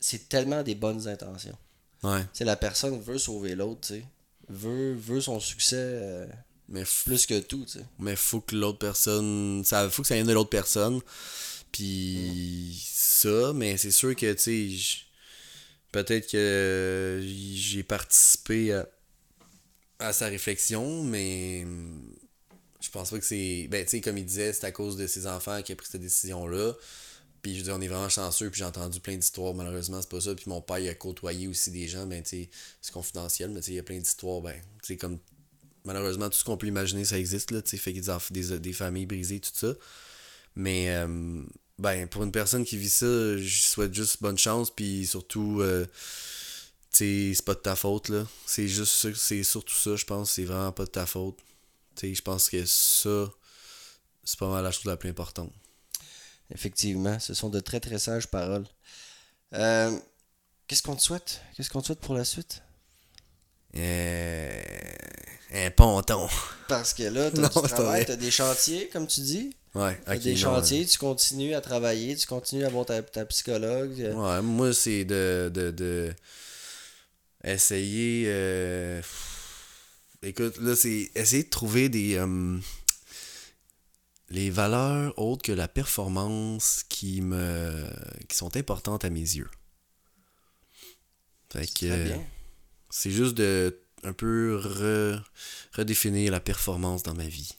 c'est tellement des bonnes intentions. Ouais. La personne veut sauver l'autre, tu sais. Veut, veut son succès euh, Mais, f- plus que tout, tu sais. mais faut que l'autre personne. Ça, faut que ça vienne de l'autre personne. Puis ça, mais c'est sûr que, tu sais, peut-être que j'ai participé à, à sa réflexion, mais hum, je pense pas que c'est. Ben, tu sais, comme il disait, c'est à cause de ses enfants qu'il a pris cette décision-là. Puis je veux dire, on est vraiment chanceux, puis j'ai entendu plein d'histoires, malheureusement, c'est pas ça. Puis mon père, il a côtoyé aussi des gens, ben, tu sais, c'est confidentiel, mais tu sais, il y a plein d'histoires, ben, tu sais, comme, malheureusement, tout ce qu'on peut imaginer, ça existe, là, tu sais, fait des, des, des familles brisées, tout ça. Mais, euh, ben, pour une personne qui vit ça, je souhaite juste bonne chance, puis surtout, euh, c'est pas de ta faute, là. C'est juste c'est surtout ça, je pense, c'est vraiment pas de ta faute. Je pense que ça, c'est pas mal la chose la plus importante. Effectivement, ce sont de très très sages paroles. Euh, Qu'est-ce qu'on te souhaite? Qu'est-ce qu'on te souhaite pour la suite? Euh, un ponton. Parce que là, Non, t'as du c'est travail, vrai. t'as des chantiers, comme tu dis. Ouais, ok. des non, chantiers, tu continues à travailler, tu continues à avoir ta, ta psychologue. Ouais, moi, c'est de, de, de essayer. euh, Écoute, là, c'est essayer de trouver des. euh, les valeurs autres que la performance qui me qui sont importantes à mes yeux. Fait que Très bien. C'est juste de un peu re- redéfinir la performance dans ma vie.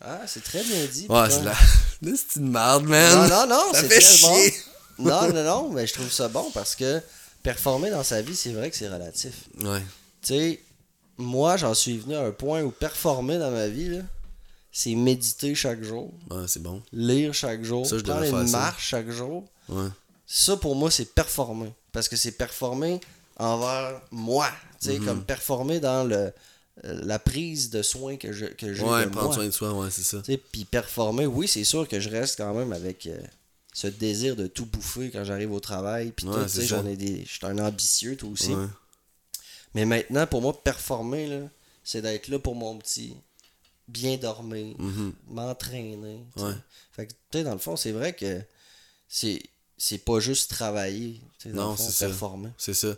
Ah, c'est très bien dit. Ouais, c'est la... là, c'est une merde, man. Non, non, non, c'est très bon. Non, non, non, mais je trouve ça bon parce que performer dans sa vie, c'est vrai que c'est relatif. Ouais. Tu sais, moi, j'en suis venu à un point où performer dans ma vie, là, c'est méditer chaque jour, Ouais, c'est bon. lire chaque jour, Ça, je prendre une faire ça. marche chaque jour. Ouais. Ça, pour moi, c'est performer. Parce que c'est performer envers moi. Tu sais, Mhm. comme performer dans le, euh, la prise de soin que je- que j'ai Ouais, de prendre moi. soin de soi, ouais, c'est ça. Puis performer, oui, c'est sûr que je reste quand même avec euh, ce désir de tout bouffer quand j'arrive au travail. Puis Ouais, tu sais, j'en ai des. Je suis un ambitieux, toi aussi. Ouais. Mais maintenant, pour moi, performer, là, c'est d'être là pour mon petit. Bien dormir, Mhm. m'entraîner. tu sais. Ouais. Fait que, tu sais, dans le fond, c'est vrai que c'est. C'est pas juste travailler, Non, le fond, c'est performer. C'est ça.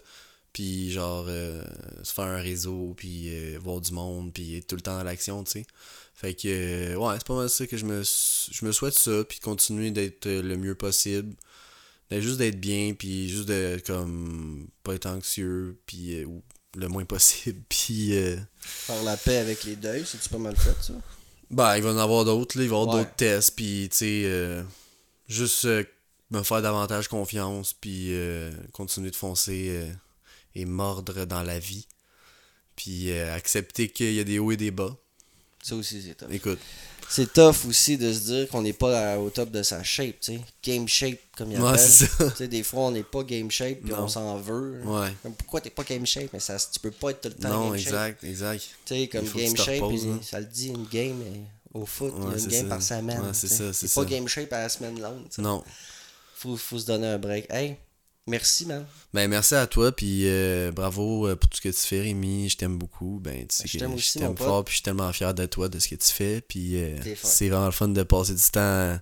Puis genre, euh, se faire un réseau, puis euh, voir du monde, puis être tout le temps dans l'action, tu sais. Fait que, euh, ouais, c'est pas mal ça que je me, je me souhaite ça, puis de continuer d'être le mieux possible. D'être juste d'être bien, puis juste de, comme, pas être anxieux, puis, ou le moins possible, puis... Faire la paix avec les deuils, c'est-tu pas mal fait, ça? Ben, il va y en avoir d'autres, là. Il va y avoir Ouais. d'autres tests, puis, tu sais, juste me faire davantage confiance, puis continuer de foncer et mordre dans la vie. Puis euh, accepter qu'il y a des hauts et des bas. Ça aussi, c'est tough. Écoute, C'est tough aussi de se dire qu'on n'est pas à- au top de sa shape, tu sais. Game shape, comme il ouais, appelle. ça. Tu sais, des fois, on n'est pas game shape, puis Non. on s'en veut. Ouais. Comme, pourquoi t'es pas game shape? Mais ça, tu peux pas être tout le temps Non, game shape. exact, exact. Tu sais, comme game shape, reposes, hein. ça le dit, une game euh, au foot, il y Ouais, a une game ça. par semaine. Ouais, c'est ça, c'est pas game shape à la semaine longue. Non. Faut, faut se donner un break. Hey, merci, man. Ben, merci à toi, puis euh, bravo euh, pour tout ce que tu fais, Rémi. Je t'aime beaucoup. Ben, tu sais je t'aime je aussi, mon pote. fort, puis je suis tellement fier de toi, de ce que tu fais. Puis euh, c'est vraiment le fun de passer du temps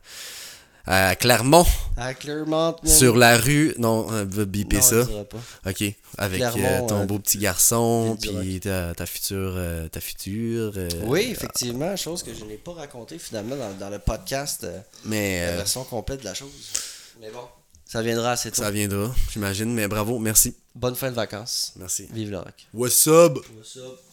à, Clermont. À Clermont. Sur la rue, non, va biper Non, ça. pas. Ok, avec euh, ton beau petit garçon, puis ta, ta future, ta future. Oui, effectivement, chose que je n'ai pas racontée finalement dans, dans le podcast, Mais la version complète de la chose. Mais bon, ça viendra assez tôt. ça viendra, j'imagine. Mais bravo, merci, Bonne fin de vacances. merci. Vive le rock. What's up? What's up?